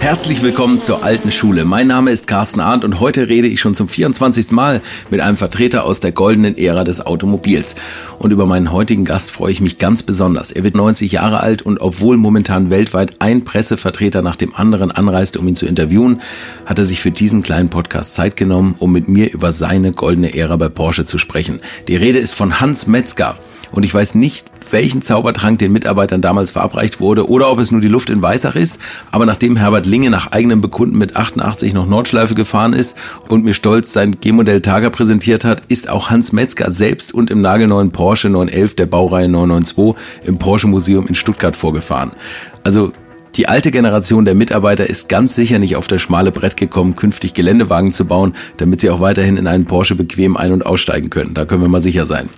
Herzlich willkommen zur alten Schule. Mein Name ist Carsten Arndt und heute rede ich schon zum 24. Mal mit einem Vertreter aus der goldenen Ära des Automobils. Und über meinen heutigen Gast freue ich mich ganz besonders. Er wird 90 Jahre alt und obwohl momentan weltweit ein Pressevertreter nach dem anderen anreist, um ihn zu interviewen, hat er sich für diesen kleinen Podcast Zeit genommen, um mit mir über seine goldene Ära bei Porsche zu sprechen. Die Rede ist von Hans Metzger. Und ich weiß nicht, welchen Zaubertrank den Mitarbeitern damals verabreicht wurde oder ob es nur die Luft in Weissach ist. Aber nachdem Herbert Linge nach eigenem Bekunden mit 88 noch Nordschleife gefahren ist und mir stolz sein G-Modell Targa präsentiert hat, ist auch Hans Metzger selbst und im nagelneuen Porsche 911 der Baureihe 992 im Porsche Museum in Stuttgart vorgefahren. Also die alte Generation der Mitarbeiter ist ganz sicher nicht auf das schmale Brett gekommen, künftig Geländewagen zu bauen, damit sie auch weiterhin in einen Porsche bequem ein- und aussteigen können. Da können wir mal sicher sein.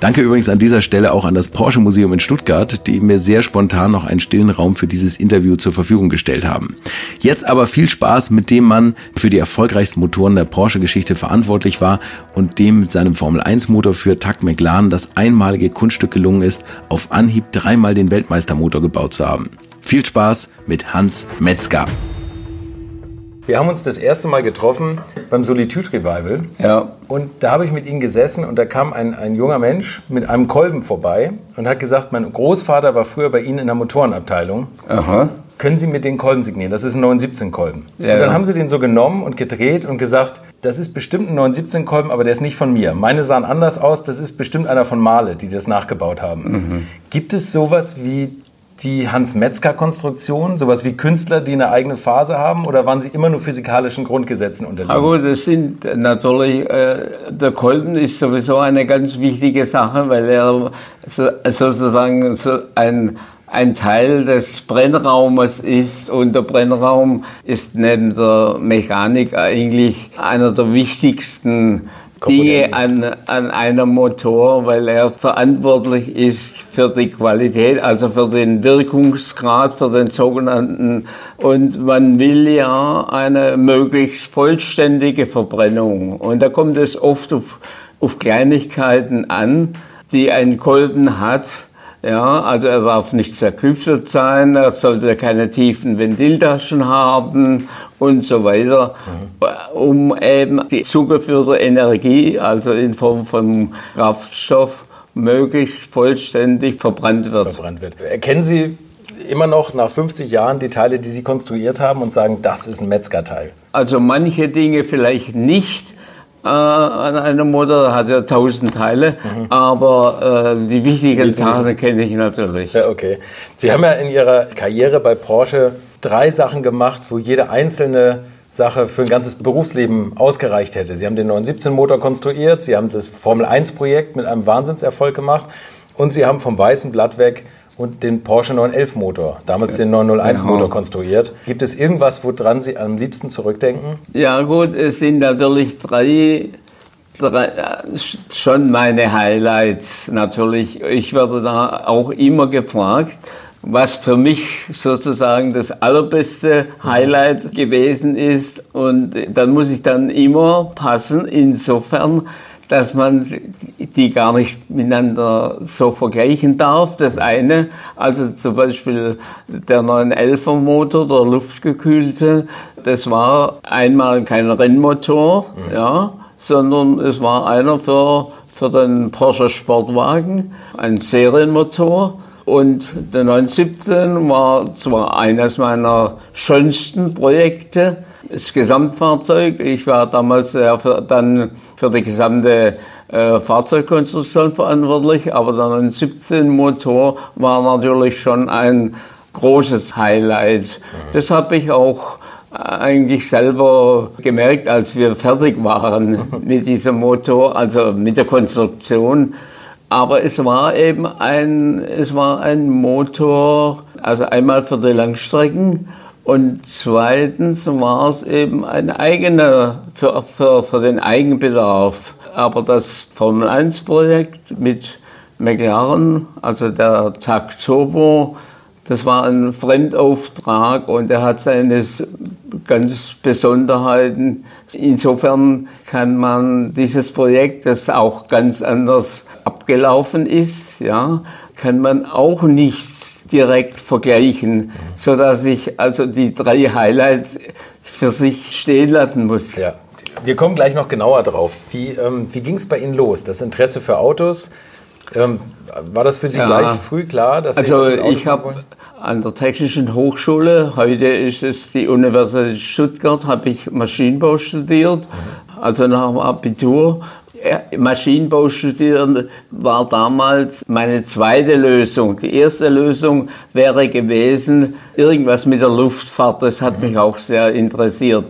Danke übrigens an dieser Stelle auch an das Porsche Museum in Stuttgart, die mir sehr spontan noch einen stillen Raum für dieses Interview zur Verfügung gestellt haben. Jetzt aber viel Spaß mit dem Mann für die erfolgreichsten Motoren der Porsche-Geschichte verantwortlich war und dem mit seinem Formel-1-Motor für Tuck McLaren das einmalige Kunststück gelungen ist, auf Anhieb dreimal den Weltmeistermotor gebaut zu haben. Viel Spaß mit Hans Metzger. Wir haben uns das erste Mal getroffen beim Solitude Revival. Ja. Und da habe ich mit Ihnen gesessen und da kam ein, ein junger Mensch mit einem Kolben vorbei und hat gesagt, mein Großvater war früher bei Ihnen in der Motorenabteilung. Aha. Können Sie mir den Kolben signieren? Das ist ein 917-Kolben. Ja, und dann ja. haben Sie den so genommen und gedreht und gesagt, das ist bestimmt ein 917-Kolben, aber der ist nicht von mir. Meine sahen anders aus, das ist bestimmt einer von Male, die das nachgebaut haben. Mhm. Gibt es sowas wie die Hans-Metzger-Konstruktion, sowas wie Künstler, die eine eigene Phase haben, oder waren Sie immer nur physikalischen Grundgesetzen unterlegen? Gut, das sind natürlich, äh, der Kolben ist sowieso eine ganz wichtige Sache, weil er so, sozusagen so ein, ein Teil des Brennraumes ist und der Brennraum ist neben der Mechanik eigentlich einer der wichtigsten Dinge an, an einem Motor, weil er verantwortlich ist für die Qualität, also für den Wirkungsgrad, für den sogenannten, und man will ja eine möglichst vollständige Verbrennung. Und da kommt es oft auf, auf Kleinigkeiten an, die ein Kolben hat. Ja, also er darf nicht zerklüftet sein, er sollte keine tiefen Ventiltaschen haben und so weiter, um eben die zugeführte Energie, also in Form von Kraftstoff, möglichst vollständig verbrannt wird. verbrannt wird. Erkennen Sie immer noch nach 50 Jahren die Teile, die Sie konstruiert haben und sagen, das ist ein Metzger-Teil? Also manche Dinge vielleicht nicht äh, an einem Motor, hat ja tausend Teile, aber äh, die wichtigen Sachen kenne ich natürlich. Ja, okay. Sie haben ja in Ihrer Karriere bei Porsche drei Sachen gemacht, wo jede einzelne Sache für ein ganzes Berufsleben ausgereicht hätte. Sie haben den 917-Motor konstruiert, Sie haben das Formel-1-Projekt mit einem Wahnsinnserfolg gemacht und Sie haben vom weißen Blatt weg und den Porsche 911-Motor, damals den 901-Motor Genau. konstruiert. Gibt es irgendwas, woran Sie am liebsten zurückdenken? Ja gut, es sind natürlich drei, drei äh, schon meine Highlights natürlich. Ich werde da auch immer gefragt, was für mich sozusagen das allerbeste Highlight gewesen ist. Und dann muss ich dann immer passen, insofern, dass man die gar nicht miteinander so vergleichen darf. Das eine, also zum Beispiel der 911er Motor, der luftgekühlte, das war einmal kein Rennmotor, ja, sondern es war einer für, für den Porsche Sportwagen, ein Serienmotor. Und der 917 war zwar eines meiner schönsten Projekte, das Gesamtfahrzeug. Ich war damals ja für, dann für die gesamte äh, Fahrzeugkonstruktion verantwortlich, aber der 917 Motor war natürlich schon ein großes Highlight. Das habe ich auch eigentlich selber gemerkt, als wir fertig waren mit diesem Motor, also mit der Konstruktion. Aber es war eben ein, es war ein Motor, also einmal für die Langstrecken und zweitens war es eben ein eigener, für, für, für den Eigenbedarf. Aber das Formel 1 Projekt mit McLaren, also der Turbo, Das war ein Fremdauftrag und er hat seine ganz Besonderheiten. Insofern kann man dieses Projekt, das auch ganz anders abgelaufen ist, ja, kann man auch nicht direkt vergleichen, so dass ich also die drei Highlights für sich stehen lassen muss. Ja. Wir kommen gleich noch genauer drauf. Wie, ähm, wie ging es bei Ihnen los? Das Interesse für Autos? Ähm, war das für Sie ja. gleich früh klar? Dass also Sie ich habe an der Technischen Hochschule, heute ist es die Universität Stuttgart, habe ich Maschinenbau studiert. Mhm. Also nach dem Abitur Maschinenbau studieren war damals meine zweite Lösung. Die erste Lösung wäre gewesen, irgendwas mit der Luftfahrt. Das hat mich auch sehr interessiert.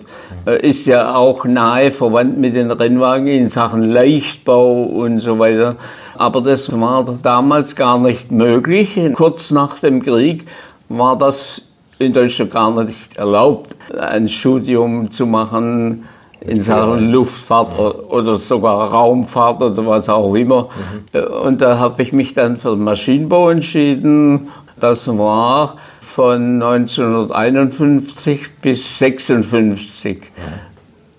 Äh, ist ja auch nahe verwandt mit den Rennwagen in Sachen Leichtbau und so weiter. Aber das war damals gar nicht möglich. Kurz nach dem Krieg war das in Deutschland gar nicht erlaubt, ein Studium zu machen in Sachen Luftfahrt oder sogar Raumfahrt oder was auch immer. Mhm. Und da habe ich mich dann für den Maschinenbau entschieden. Das war von 1951 bis 56.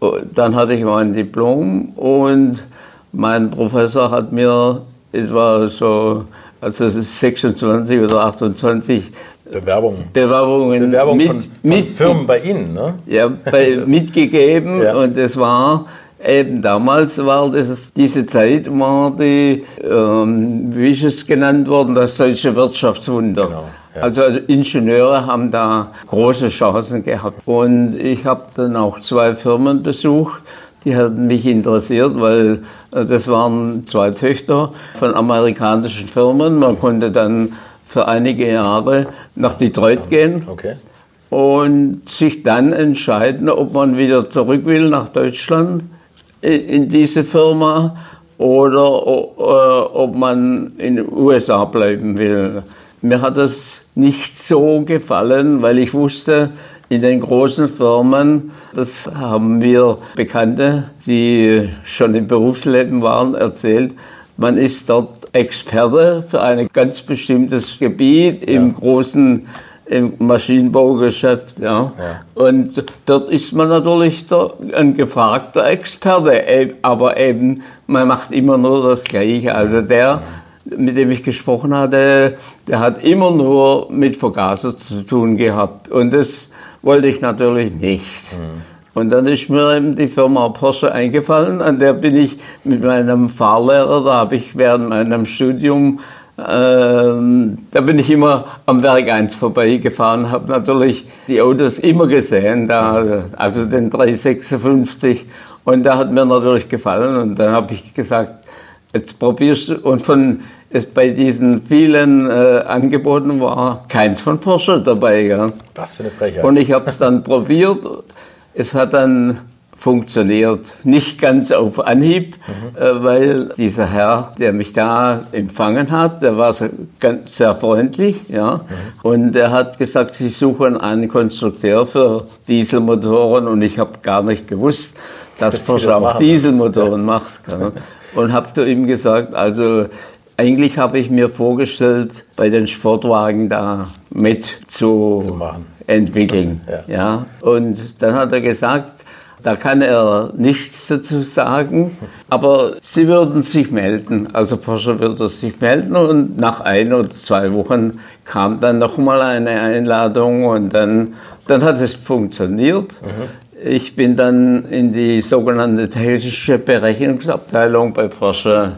Mhm. Dann hatte ich mein Diplom und mein Professor hat mir, es war so, also 26 oder 28 Bewerbungen. Bewerbungen, Bewerbungen mit, von, von mit, Firmen bei Ihnen, ne? Ja, bei, mitgegeben ja. und es war eben damals war das, diese Zeit war die, ähm, wie ist es genannt worden, das deutsche Wirtschaftswunder. Genau. Ja. Also, also Ingenieure haben da große Chancen gehabt. Und ich habe dann auch zwei Firmen besucht, die hatten mich interessiert, weil äh, das waren zwei Töchter von amerikanischen Firmen. Man konnte dann für einige Jahre nach Detroit gehen okay. und sich dann entscheiden, ob man wieder zurück will nach Deutschland in diese Firma oder äh, ob man in den USA bleiben will. Mir hat das nicht so gefallen, weil ich wusste, in den großen Firmen, das haben mir Bekannte, die schon im Berufsleben waren, erzählt, man ist dort Experte für ein ganz bestimmtes Gebiet im ja. großen im Maschinenbaugeschäft. Ja. ja. Und dort ist man natürlich der, ein gefragter Experte, aber eben, man macht immer nur das Gleiche. Also der, mit dem ich gesprochen hatte, der hat immer nur mit Vergaser zu tun gehabt. Und das wollte ich natürlich nicht. Mhm. Und dann ist mir eben die Firma Porsche eingefallen, an der bin ich mit meinem Fahrlehrer, da habe ich während meinem Studium, äh, da bin ich immer am Werk 1 vorbeigefahren, habe natürlich die Autos immer gesehen, da, also den 356 und da hat mir natürlich gefallen und dann habe ich gesagt, jetzt probierst du und von es bei diesen vielen äh, Angeboten war keins von Porsche dabei. Ja. Was für eine Frechheit. Und ich habe es dann probiert es hat dann funktioniert. Nicht ganz auf Anhieb, mhm. weil dieser Herr, der mich da empfangen hat, der war ganz, sehr freundlich, ja. Mhm. Und er hat gesagt, Sie suchen einen Konstrukteur für Dieselmotoren und ich habe gar nicht gewusst, dass das Porsche auch Dieselmotoren ja. macht. Ja. Und habe zu ihm gesagt, also eigentlich habe ich mir vorgestellt, bei den Sportwagen da mit zu, zu entwickeln. Ja. ja. Und dann hat er gesagt, da kann er nichts dazu sagen, aber sie würden sich melden. Also Porsche würde sich melden und nach ein oder zwei Wochen kam dann nochmal eine Einladung und dann, dann hat es funktioniert. Mhm. Ich bin dann in die sogenannte technische Berechnungsabteilung bei Porsche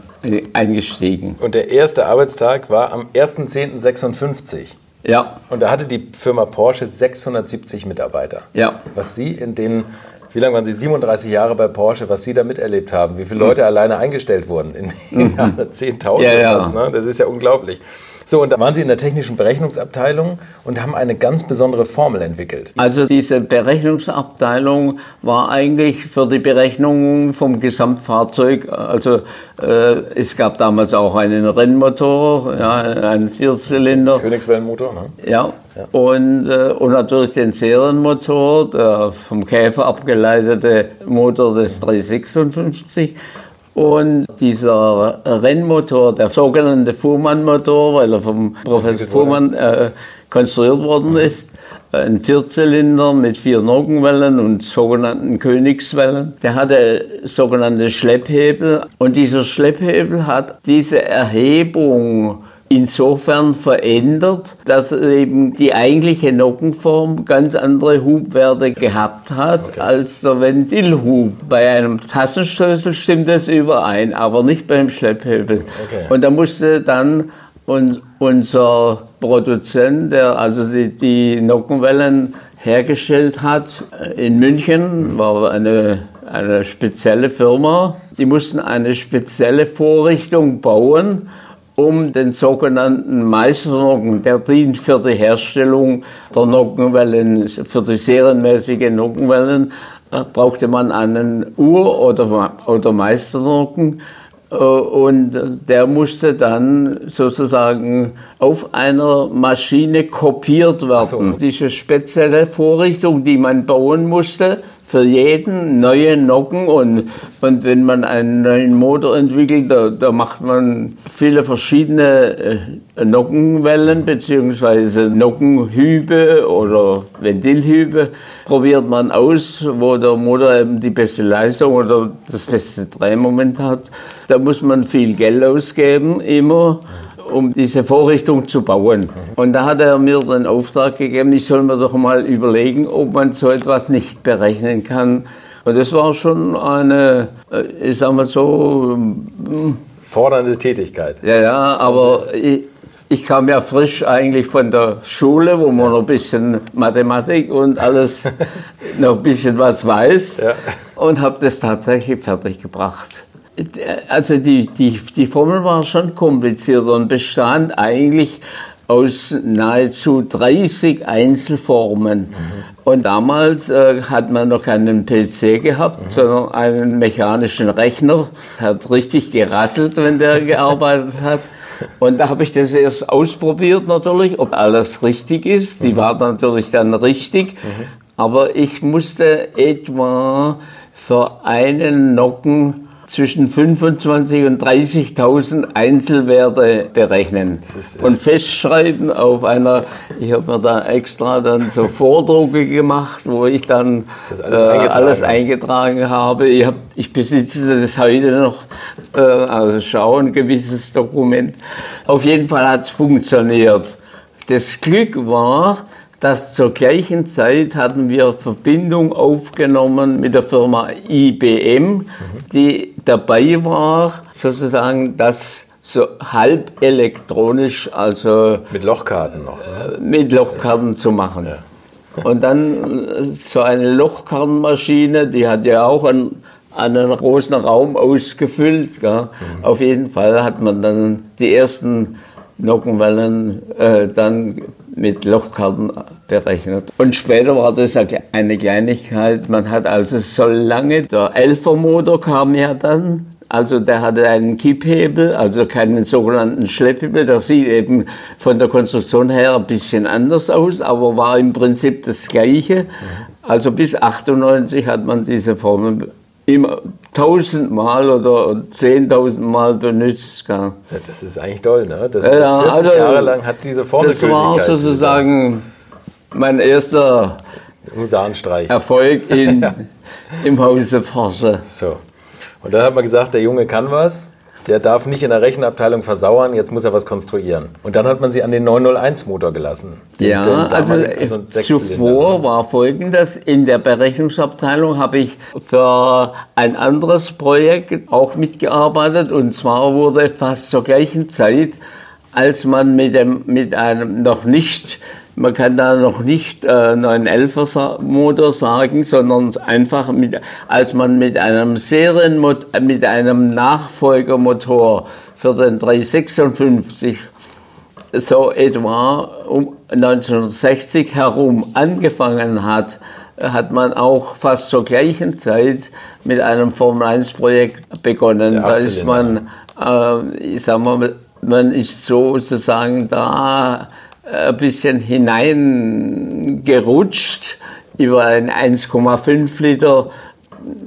eingestiegen. Und der erste Arbeitstag war am 1.10.56. Ja. Und da hatte die Firma Porsche 670 Mitarbeiter. Ja. Was Sie in den, wie lange waren Sie, 37 Jahre bei Porsche, was Sie da miterlebt haben, wie viele Leute mhm. alleine eingestellt wurden in, in mhm. 10.000 ja, ja. ne? Das ist ja unglaublich. So, und da waren Sie in der technischen Berechnungsabteilung und haben eine ganz besondere Formel entwickelt. Also diese Berechnungsabteilung war eigentlich für die Berechnung vom Gesamtfahrzeug, also äh, es gab damals auch einen Rennmotor, ja, einen Vierzylinder. Königswellenmotor, ne? Ja. ja. Und, äh, und natürlich den Serienmotor, der vom Käfer abgeleitete Motor des 356 Und dieser Rennmotor, der sogenannte Fuhrmann-Motor, weil er vom Professor Fuhrmann äh, konstruiert worden ist, ein Vierzylinder mit vier Nockenwellen und sogenannten Königswellen. Der hatte sogenannte Schlepphebel. Und dieser Schlepphebel hat diese Erhebung insofern verändert, dass eben die eigentliche Nockenform ganz andere Hubwerte gehabt hat okay. als der Ventilhub. Bei einem Tassenstößel stimmt das überein, aber nicht beim Schlepphebel. Okay. Und da musste dann und unser Produzent, der also die, die Nockenwellen hergestellt hat in München, war eine, eine spezielle Firma. Die mussten eine spezielle Vorrichtung bauen, um den sogenannten Meisternocken, der dient für die Herstellung der Nockenwellen, für die serienmäßige Nockenwellen, brauchte man einen Ur- oder, oder Meisternocken. Äh, und der musste dann sozusagen auf einer Maschine kopiert werden. So. Diese spezielle Vorrichtung, die man bauen musste, für jeden neue Nocken und, und wenn man einen neuen Motor entwickelt, da, da macht man viele verschiedene äh, Nockenwellen bzw. Nockenhübe oder Ventilhübe probiert man aus, wo der Motor eben die beste Leistung oder das beste Drehmoment hat. Da muss man viel Geld ausgeben, immer um diese Vorrichtung zu bauen. Und da hat er mir den Auftrag gegeben, ich soll mir doch mal überlegen, ob man so etwas nicht berechnen kann. Und das war schon eine, äh, ich sag mal so. Hm, Fordernde Tätigkeit. Ja, ja, aber ich, ich kam ja frisch eigentlich von der Schule, wo man noch ein bisschen Mathematik und alles noch ein bisschen was weiß ja. und habe das tatsächlich fertig gebracht also die, die, die Formel war schon kompliziert und bestand eigentlich aus nahezu 30 Einzelformen. Mhm. Und damals äh, hat man noch keinen PC gehabt, mhm. sondern einen mechanischen Rechner. Hat richtig gerasselt, wenn der gearbeitet hat. Und da habe ich das erst ausprobiert natürlich, ob alles richtig ist. Die mhm. war natürlich dann richtig. Mhm. Aber ich musste etwa für einen Nocken zwischen 25.000 und 30.000 Einzelwerte berechnen und festschreiben auf einer, ich habe mir da extra dann so Vordrucke gemacht, wo ich dann alles, äh, eingetragen. alles, eingetragen habe. Ich, hab, ich besitze das heute noch, äh, also schau ein gewisses Dokument. Auf jeden Fall hat es funktioniert. Das Glück war, dass zur gleichen Zeit hatten wir Verbindung aufgenommen mit der Firma IBM, die dabei war, sozusagen das so halb elektronisch, also mit Lochkarten noch, ne? Äh, mit Lochkarten zu machen. Ja. Und dann so eine Lochkartenmaschine, die hat ja auch einen, einen großen Raum ausgefüllt. Mhm. Auf jeden Fall hat man dann die ersten Nockenwellen äh, dann mit Lochkarten berechnet. Und später war das eine Kleinigkeit. Man hat also so lange, der Elfermotor kam ja dann, also der hatte einen Kipphebel, also keinen sogenannten Schlepphebel. Der sieht eben von der Konstruktion her ein bisschen anders aus, aber war im Prinzip das Gleiche. Also bis 98 hat man diese Formel immer tausendmal oder zehntausendmal benutzt. Ja, das ist eigentlich toll, ne? Das ja, 40 also, Jahre lang hat diese Formel Das war sozusagen mein erster. Erfolg in, im Hause Porsche. So. Und dann hat man gesagt, der Junge kann was der darf nicht in der Rechenabteilung versauern, jetzt muss er was konstruieren. Und dann hat man sie an den 901-Motor gelassen. Ja, also, also zuvor war folgendes, in der Berechnungsabteilung habe ich für ein anderes Projekt auch mitgearbeitet und zwar wurde fast zur gleichen Zeit, als man mit, dem, mit einem noch nicht man kann da noch nicht äh, 911er Motor sagen, sondern einfach mit, als man mit einem Serienmotor, mit einem Nachfolgermotor für den 356 so etwa um 1960 herum angefangen hat, hat man auch fast zur gleichen Zeit mit einem Formel 1 Projekt begonnen. Da ist man, äh, ich sag mal, man ist sozusagen da ein bisschen hineingerutscht über ein 1,5 Liter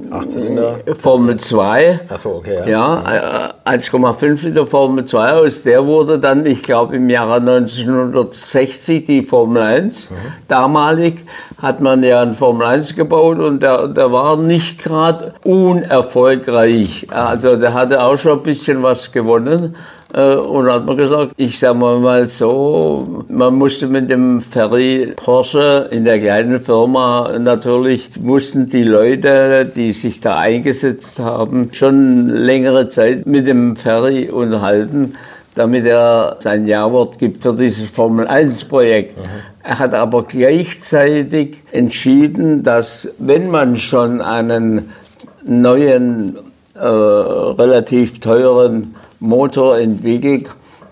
Achtzylinder. Formel 2. Achso, okay. Ja, ja 1,5 Liter Formel 2. Aus der wurde dann, ich glaube, im Jahre 1960 die Formel 1. Mhm. Damalig hat man ja einen Formel 1 gebaut und der, der war nicht gerade unerfolgreich. Also der hatte auch schon ein bisschen was gewonnen. Äh, und hat man gesagt, ich sage mal so, man musste mit dem Ferry Porsche in der kleinen Firma natürlich, mussten die Leute, die sich da eingesetzt haben, schon längere Zeit mit dem Ferry unterhalten damit er sein Ja-Wort gibt für dieses Formel-1-Projekt. Mhm. Er hat aber gleichzeitig entschieden, dass wenn man schon einen neuen, äh, relativ teuren Motor entwickelt,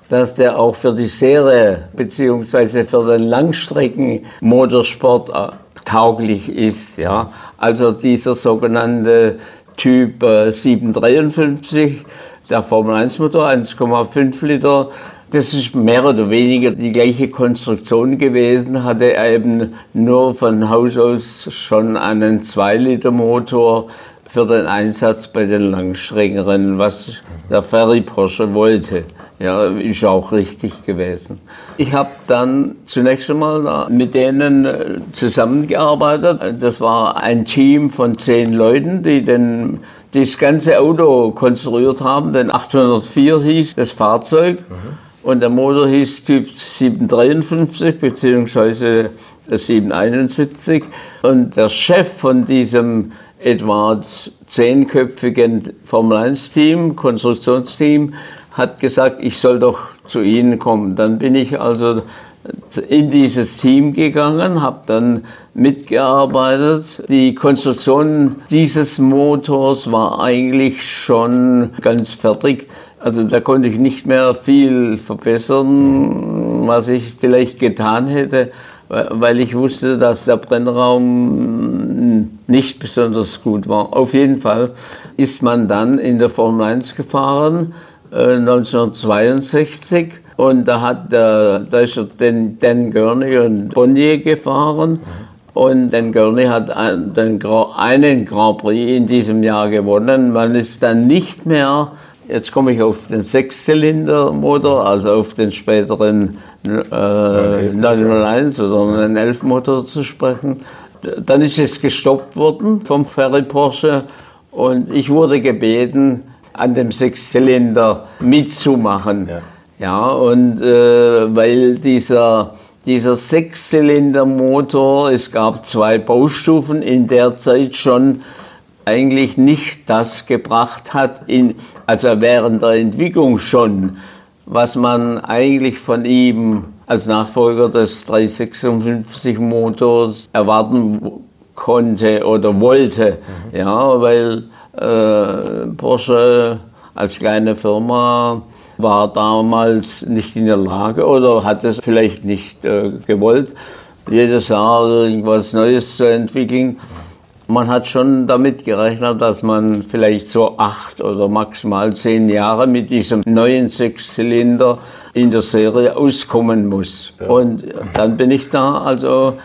dass der auch für die Serie bzw. für den Langstreckenmotorsport äh, tauglich ist. Ja? Also dieser sogenannte Typ äh, 753, der Formel 1 Motor, 1,5 Liter, das ist mehr oder weniger die gleiche Konstruktion gewesen, hatte eben nur von Haus aus schon einen 2 Liter Motor für den Einsatz bei den Langstreckenrennen, was der Ferry Porsche wollte. Ja, ist auch richtig gewesen. Ich habe dann zunächst einmal mit denen äh, zusammengearbeitet. Das war ein Team von zehn Leuten, die den, das ganze Auto konstruiert haben. Denn 804 hieß das Fahrzeug mhm. und der Motor hieß Typ 753 bzw. 771. Und der Chef von diesem etwa zehnköpfigen Formel-1-Team, Konstruktionsteam, hat gesagt, ich soll doch zu Ihnen kommen. Dann bin ich also in dieses Team gegangen, habe dann mitgearbeitet. Die Konstruktion dieses Motors war eigentlich schon ganz fertig. Also da konnte ich nicht mehr viel verbessern, was ich vielleicht getan hätte weil ich wusste, dass der Brennraum nicht besonders gut war. Auf jeden Fall ist man dann in der Formel 1 gefahren, äh, 1962. Und da hat der, da ist den, Dan Gurney und Bonnier gefahren. Und Dan Gurney hat einen, einen Grand Prix in diesem Jahr gewonnen. Man ist dann nicht mehr Jetzt komme ich auf den Sechszylindermotor, also auf den späteren äh, 901 oder einen 11 Motor zu sprechen. Dann ist es gestoppt worden vom Ferry Porsche und ich wurde gebeten, an dem Sechszylinder mitzumachen. Ja, ja und äh, weil dieser, dieser Sechszylindermotor, es gab zwei Baustufen in der Zeit schon, eigentlich nicht das gebracht hat, in, also während der Entwicklung schon, was man eigentlich von ihm als Nachfolger des 356 Motors erwarten konnte oder wollte. Mhm. Ja, weil äh, Porsche als kleine Firma war damals nicht in der Lage oder hat es vielleicht nicht äh, gewollt, jedes Jahr irgendwas Neues zu entwickeln. Man hat schon damit gerechnet, dass man vielleicht so acht oder maximal zehn Jahre mit diesem neuen Sechszylinder in der Serie auskommen muss. Ja. Und dann bin ich da, also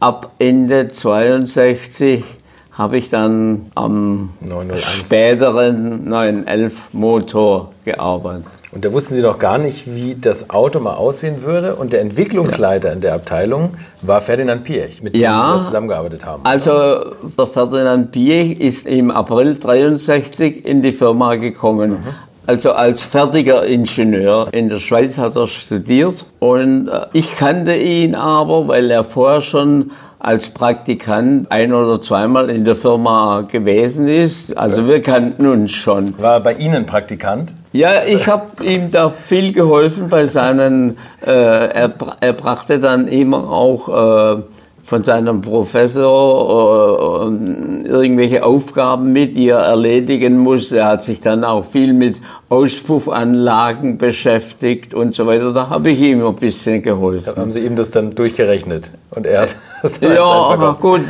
ab Ende 62 habe ich dann am 901. späteren 911 Motor gearbeitet. Und da wussten Sie noch gar nicht, wie das Auto mal aussehen würde. Und der Entwicklungsleiter ja. in der Abteilung war Ferdinand Piech, mit dem ja, Sie da zusammengearbeitet haben. Also der Ferdinand Piech ist im April 63 in die Firma gekommen. Mhm. Also als fertiger Ingenieur. In der Schweiz hat er studiert und äh, ich kannte ihn aber, weil er vorher schon als Praktikant ein oder zweimal in der Firma gewesen ist. Also wir kannten uns schon. War er bei Ihnen Praktikant? Ja, ich habe ihm da viel geholfen bei seinen, äh, er, er, brachte dann immer auch äh, von seinem Professor äh, irgendwelche Aufgaben mit, die er erledigen muss. Er hat sich dann auch viel mit Auspuffanlagen beschäftigt und so weiter. Da habe ich ihm ein bisschen geholfen. Haben Sie ihm das dann durchgerechnet? Und er hat das dann Ja, aber gut,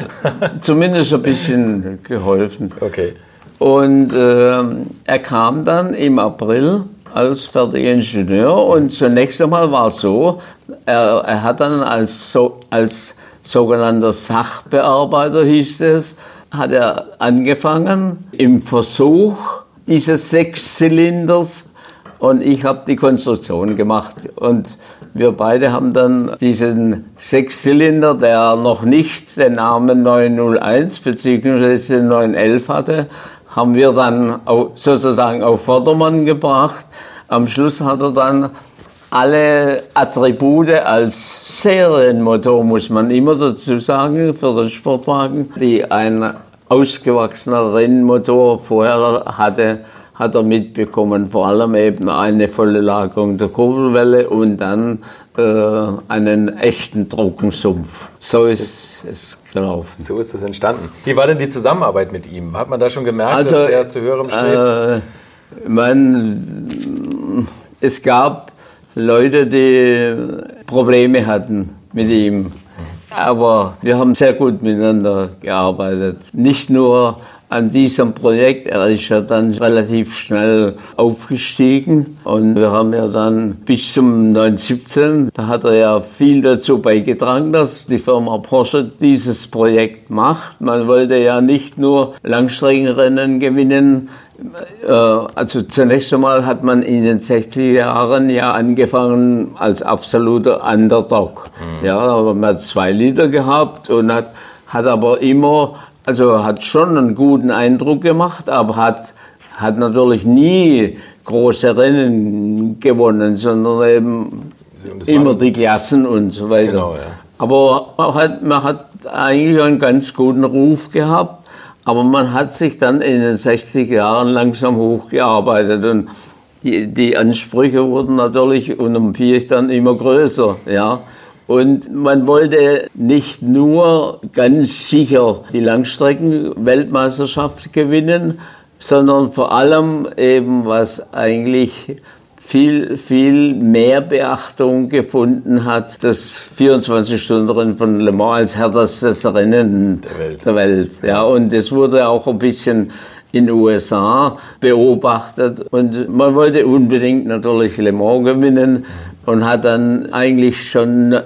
zumindest ein bisschen geholfen. Okay. Und äh, er kam dann im April als fertiger Ingenieur und zunächst einmal war es so, er, er hat dann als, so, als sogenannter Sachbearbeiter, hieß es, hat er angefangen im Versuch dieses Sechszylinders und ich habe die Konstruktion gemacht. Und wir beide haben dann diesen Sechszylinder, der noch nicht den Namen 901 bzw. 911 hatte, haben wir dann sozusagen auf Vordermann gebracht. Am Schluss hat er dann alle Attribute als Serienmotor, muss man immer dazu sagen, für den Sportwagen, die ein ausgewachsener Rennmotor vorher hatte, hat er mitbekommen. Vor allem eben eine volle Lagerung der Kurbelwelle und dann äh, einen echten Trockensumpf. So ist es gelaufen. So ist es entstanden. Wie war denn die Zusammenarbeit mit ihm? Hat man da schon gemerkt, also, dass der zu höherem strebt? Äh, man, es gab Leute, die Probleme hatten mit ihm. Aber wir haben sehr gut miteinander gearbeitet. Nicht nur an diesem Projekt. Er ist ja dann relativ schnell aufgestiegen und wir haben ja dann bis zum 1917, da hat er ja viel dazu beigetragen, dass die Firma Porsche dieses Projekt macht. Man wollte ja nicht nur Langstreckenrennen gewinnen, also zunächst einmal hat man in den 60er Jahren ja angefangen als absoluter Underdog. Mhm. Ja, aber man hat zwei Lieder gehabt und hat, hat aber immer also hat schon einen guten Eindruck gemacht, aber hat, hat natürlich nie große Rennen gewonnen, sondern eben immer die Klassen und so weiter. Genau, ja. Aber man hat, man hat eigentlich einen ganz guten Ruf gehabt, aber man hat sich dann in den 60 Jahren langsam hochgearbeitet und die, die Ansprüche wurden natürlich Piech dann immer größer, ja. Und man wollte nicht nur ganz sicher die Langstrecken-Weltmeisterschaft gewinnen, sondern vor allem eben, was eigentlich viel, viel mehr Beachtung gefunden hat, das 24-Stunden-Rennen von Le Mans als härtestes Rennen der Welt. der Welt. Ja, und das wurde auch ein bisschen in den USA beobachtet und man wollte unbedingt natürlich Le Mans gewinnen und hat dann eigentlich schon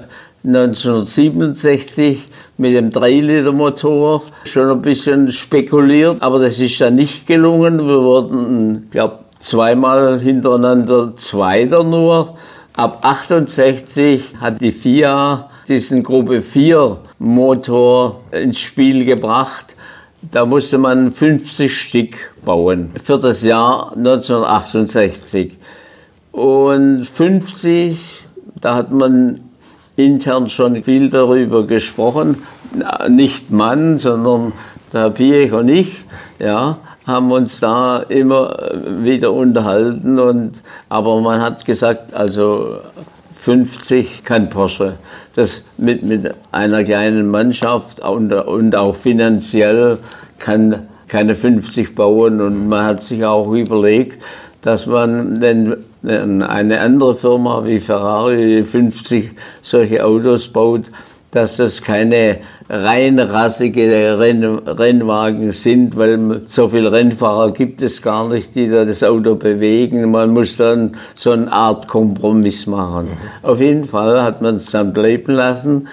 1967 mit dem 3-Liter-Motor schon ein bisschen spekuliert, aber das ist dann nicht gelungen. Wir wurden, ich glaube, zweimal hintereinander Zweiter nur. Ab 68 hat die FIA diesen Gruppe 4 Motor ins Spiel gebracht. Da musste man 50 Stück bauen für das Jahr 1968. Und 50, da hat man intern schon viel darüber gesprochen. Nicht Mann, sondern der Piech und ich, ja, haben uns da immer wieder unterhalten. Und, aber man hat gesagt, also 50 kann Porsche. Das mit, mit einer kleinen Mannschaft und, und auch finanziell kann keine 50 bauen. Und man hat sich auch überlegt, dass man, wenn eine andere Firma wie Ferrari 50 solche Autos baut, dass das keine reinrassige Renn Rennwagen sind, weil so viele Rennfahrer gibt es gar nicht, die da das Auto bewegen. Man muss dann so eine Art Kompromiss machen. Mhm. Auf jeden Fall hat man es dann bleiben lassen.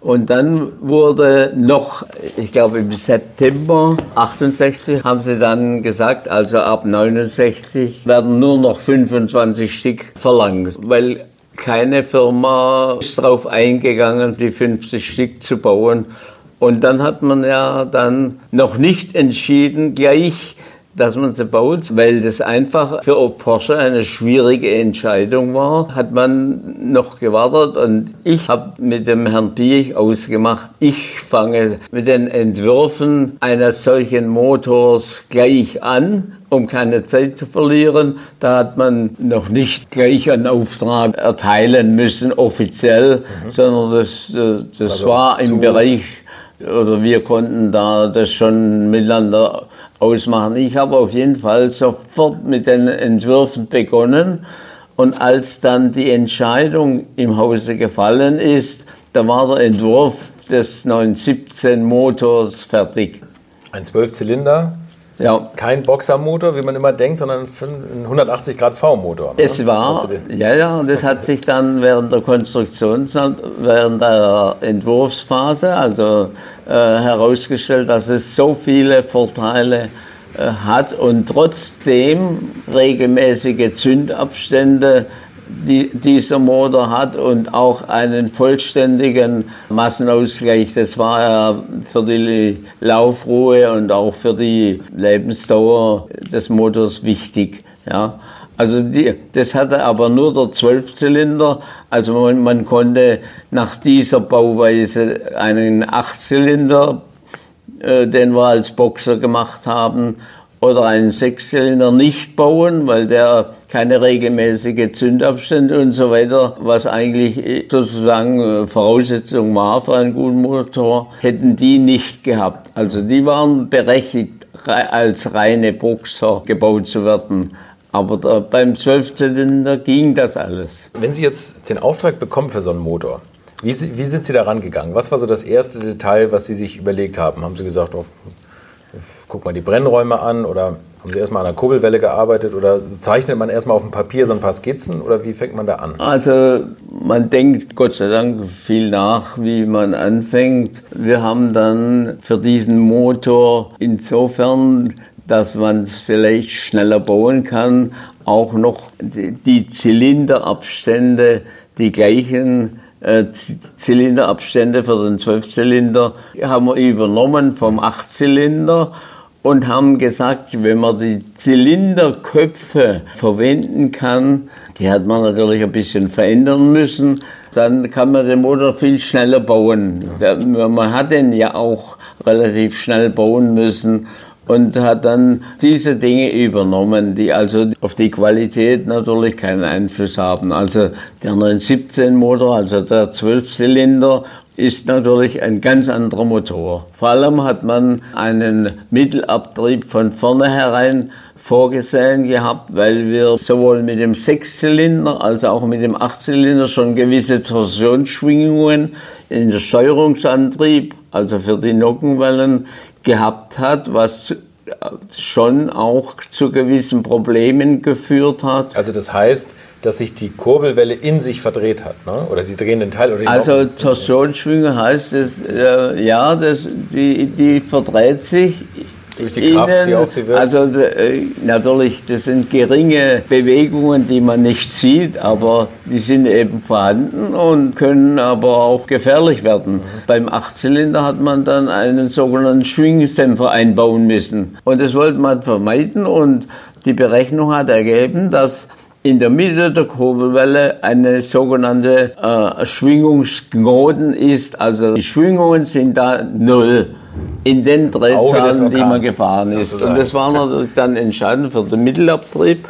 Und dann wurde noch, ich glaube im September 68 haben sie dann gesagt, also ab 69 werden nur noch 25 Stück verlangt, weil keine Firma ist darauf eingegangen, die 50 Stück zu bauen. Und dann hat man ja dann noch nicht entschieden, gleich dass man sie baut, weil das einfach für Porsche eine schwierige Entscheidung war, hat man noch gewartet und ich habe mit dem Herrn Piech ausgemacht, ich fange mit den Entwürfen eines solchen Motors gleich an um keine Zeit zu verlieren. Da hat man noch nicht gleich einen Auftrag erteilen müssen, offiziell, mhm. sondern das, das, das war im Bereich, oder wir konnten da das schon miteinander ausmachen. Ich habe auf jeden Fall sofort mit den Entwürfen begonnen und als dann die Entscheidung im Hause gefallen ist, da war der Entwurf des 917 Motors fertig. Ein Zwölfzylinder Ja. Kein Boxermotor, wie man immer denkt, sondern ein 180 Grad V-Motor. Es ne? war, ja, ja, und das hat sich dann während der Konstruktion, während der Entwurfsphase, also äh, herausgestellt, dass es so viele Vorteile äh, hat und trotzdem regelmäßige Zündabstände die dieser Motor hat und auch einen vollständigen Massenausgleich. Das war ja für die Laufruhe und auch für die Lebensdauer des Motors wichtig. Ja. Also die, das hatte aber nur der Zwölfzylinder. Also man, man konnte nach dieser Bauweise einen Achtzylinder, äh, den wir als Boxer gemacht haben, oder einen Sechszylinder nicht bauen, weil der keine regelmäßige Zündabstände und so weiter, was eigentlich sozusagen äh, Voraussetzung war für einen guten Motor, hätten die nicht gehabt. Also die waren berechtigt, als reine Boxer gebaut zu werden. Aber da, beim Zwölfzylinder ging das alles. Wenn Sie jetzt den Auftrag bekommen für so einen Motor, wie, wie sind Sie da rangegangen? Was war so das erste Detail, was Sie sich überlegt haben? Haben Sie gesagt, oh, guck mal die Brennräume an oder haben Sie erstmal an der Kurbelwelle gearbeitet oder zeichnet man erstmal auf dem Papier so ein paar Skizzen oder wie fängt man da an? Also man denkt Gott sei Dank viel nach, wie man anfängt. Wir haben dann für diesen Motor insofern, dass man es vielleicht schneller bauen kann, auch noch die Zylinderabstände, die gleichen äh, Zylinderabstände für den Zwölfzylinder haben wir übernommen vom Achtzylinder und haben gesagt, wenn man die Zylinderköpfe verwenden kann, die hat man natürlich ein bisschen verändern müssen, dann kann man den Motor viel schneller bauen. Man hat den ja auch relativ schnell bauen müssen und hat dann diese Dinge übernommen, die also auf die Qualität natürlich keinen Einfluss haben. Also der 917 Motor, also der 12 Zylinder ist natürlich ein ganz anderer Motor. Vor allem hat man einen Mittelabtrieb von vornherein vorgesehen gehabt, weil wir sowohl mit dem Sechszylinder als auch mit dem Achtzylinder schon gewisse Torsionsschwingungen in der Steuerungsantrieb, also für die Nockenwellen, gehabt hat, was schon auch zu gewissen Problemen geführt hat. Also das heißt, dass sich die Kurbelwelle in sich verdreht hat, ne? oder die drehenden Teile? Oder also Torsionsschwingung heißt es, äh, ja, das, die, die verdreht sich durch die Kraft, Innen, die auf sie wirkt? Also äh, natürlich, das sind geringe Bewegungen, die man nicht sieht, aber die sind eben vorhanden und können aber auch gefährlich werden. Mhm. Beim Achtzylinder hat man dann einen sogenannten Schwingdämpfer einbauen müssen. Und das wollte man vermeiden und die Berechnung hat ergeben, dass in der Mitte der Kurbelwelle eine sogenannte äh, Schwingungsknoten ist. Also die Schwingungen sind da null in den Drehzahlen, die man gefahren ist. Und das war natürlich dann entscheidend für den Mittelabtrieb.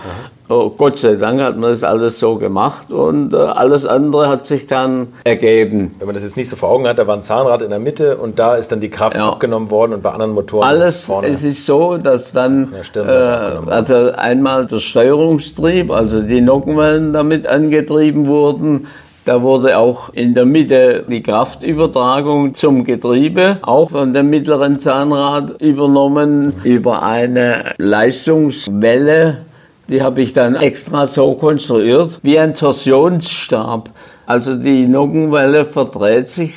Oh, Gott sei Dank hat man das alles so gemacht und äh, alles andere hat sich dann ergeben. Wenn man das jetzt nicht so vor Augen hat, da war ein Zahnrad in der Mitte und da ist dann die Kraft ja. abgenommen worden und bei anderen Motoren alles, ist es vorne. Es ist so, dass dann äh, also einmal der Steuerungstrieb, also die Nockenwellen damit angetrieben wurden da wurde auch in der Mitte die Kraftübertragung zum Getriebe, auch von dem mittleren Zahnrad übernommen über eine Leistungswelle. Die habe ich dann extra so konstruiert, wie ein Torsionsstab. Also die Nockenwelle verdreht sich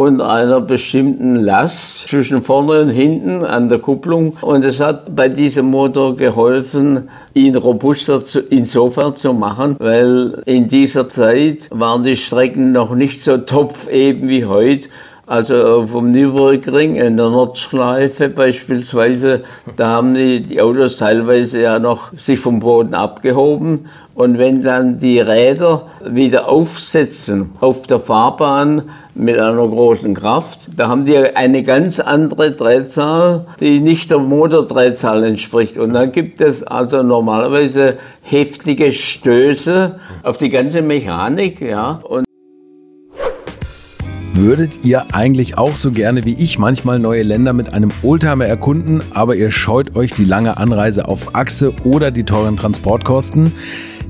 und einer bestimmten Last zwischen vorne und hinten an der Kupplung. Und es hat bei diesem Motor geholfen, ihn robuster zu, insofern zu machen, weil in dieser Zeit waren die Strecken noch nicht so topfeben wie heute. Also vom Nürburgring in der Nordschleife beispielsweise, da haben die, die Autos teilweise ja noch sich vom Boden abgehoben und wenn dann die Räder wieder aufsetzen auf der Fahrbahn mit einer großen Kraft, da haben die eine ganz andere Drehzahl, die nicht der Motordrehzahl entspricht. Und dann gibt es also normalerweise heftige Stöße auf die ganze Mechanik, ja. Und Würdet ihr eigentlich auch so gerne wie ich manchmal neue Länder mit einem Oldtimer erkunden, aber ihr scheut euch die lange Anreise auf Achse oder die teuren Transportkosten?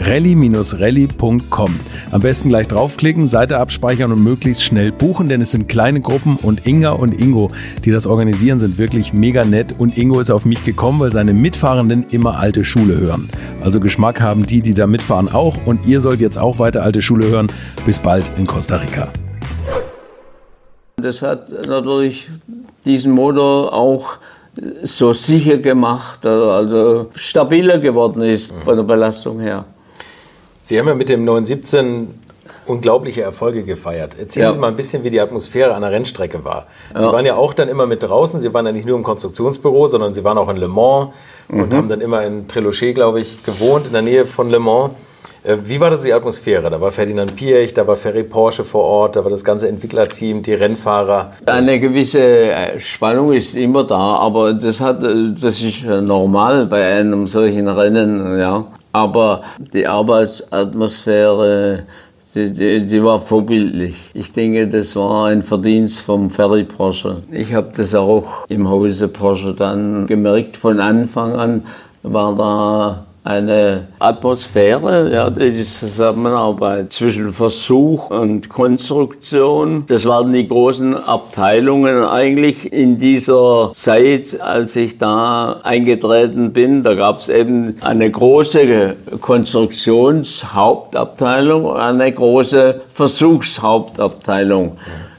rally-rally.com. Am besten gleich draufklicken, Seite abspeichern und möglichst schnell buchen, denn es sind kleine Gruppen und Inga und Ingo, die das organisieren, sind wirklich mega nett und Ingo ist auf mich gekommen, weil seine Mitfahrenden immer alte Schule hören. Also Geschmack haben die, die da mitfahren auch und ihr sollt jetzt auch weiter alte Schule hören. Bis bald in Costa Rica. Das hat natürlich diesen Motor auch so sicher gemacht, also stabiler geworden ist von der Belastung her. Sie haben ja mit dem 917 unglaubliche Erfolge gefeiert. Erzählen ja. Sie mal ein bisschen, wie die Atmosphäre an der Rennstrecke war. Sie ja. waren ja auch dann immer mit draußen. Sie waren ja nicht nur im Konstruktionsbüro, sondern Sie waren auch in Le Mans und mhm. haben dann immer in Trelochet, glaube ich, gewohnt, in der Nähe von Le Mans. Äh, wie war das die Atmosphäre? Da war Ferdinand Piech, da war Ferry Porsche vor Ort, da war das ganze Entwicklerteam, die Rennfahrer. Eine gewisse äh, Spannung ist immer da, aber das, hat, äh, das ist normal bei einem solchen Rennen. Ja. Aber die Arbeitsatmosphäre, die, die, die, war vorbildlich. Ich denke, das war ein Verdienst vom Ferry Porsche. Ich habe das auch im Hause Porsche dann gemerkt. Von Anfang an war da eine Atmosphäre, ja, die Zusammenarbeit zwischen Versuch und Konstruktion. Das waren die großen Abteilungen eigentlich in dieser Zeit, als ich da eingetreten bin. Da gab es eben eine große Konstruktionshauptabteilung und eine große Versuchshauptabteilung.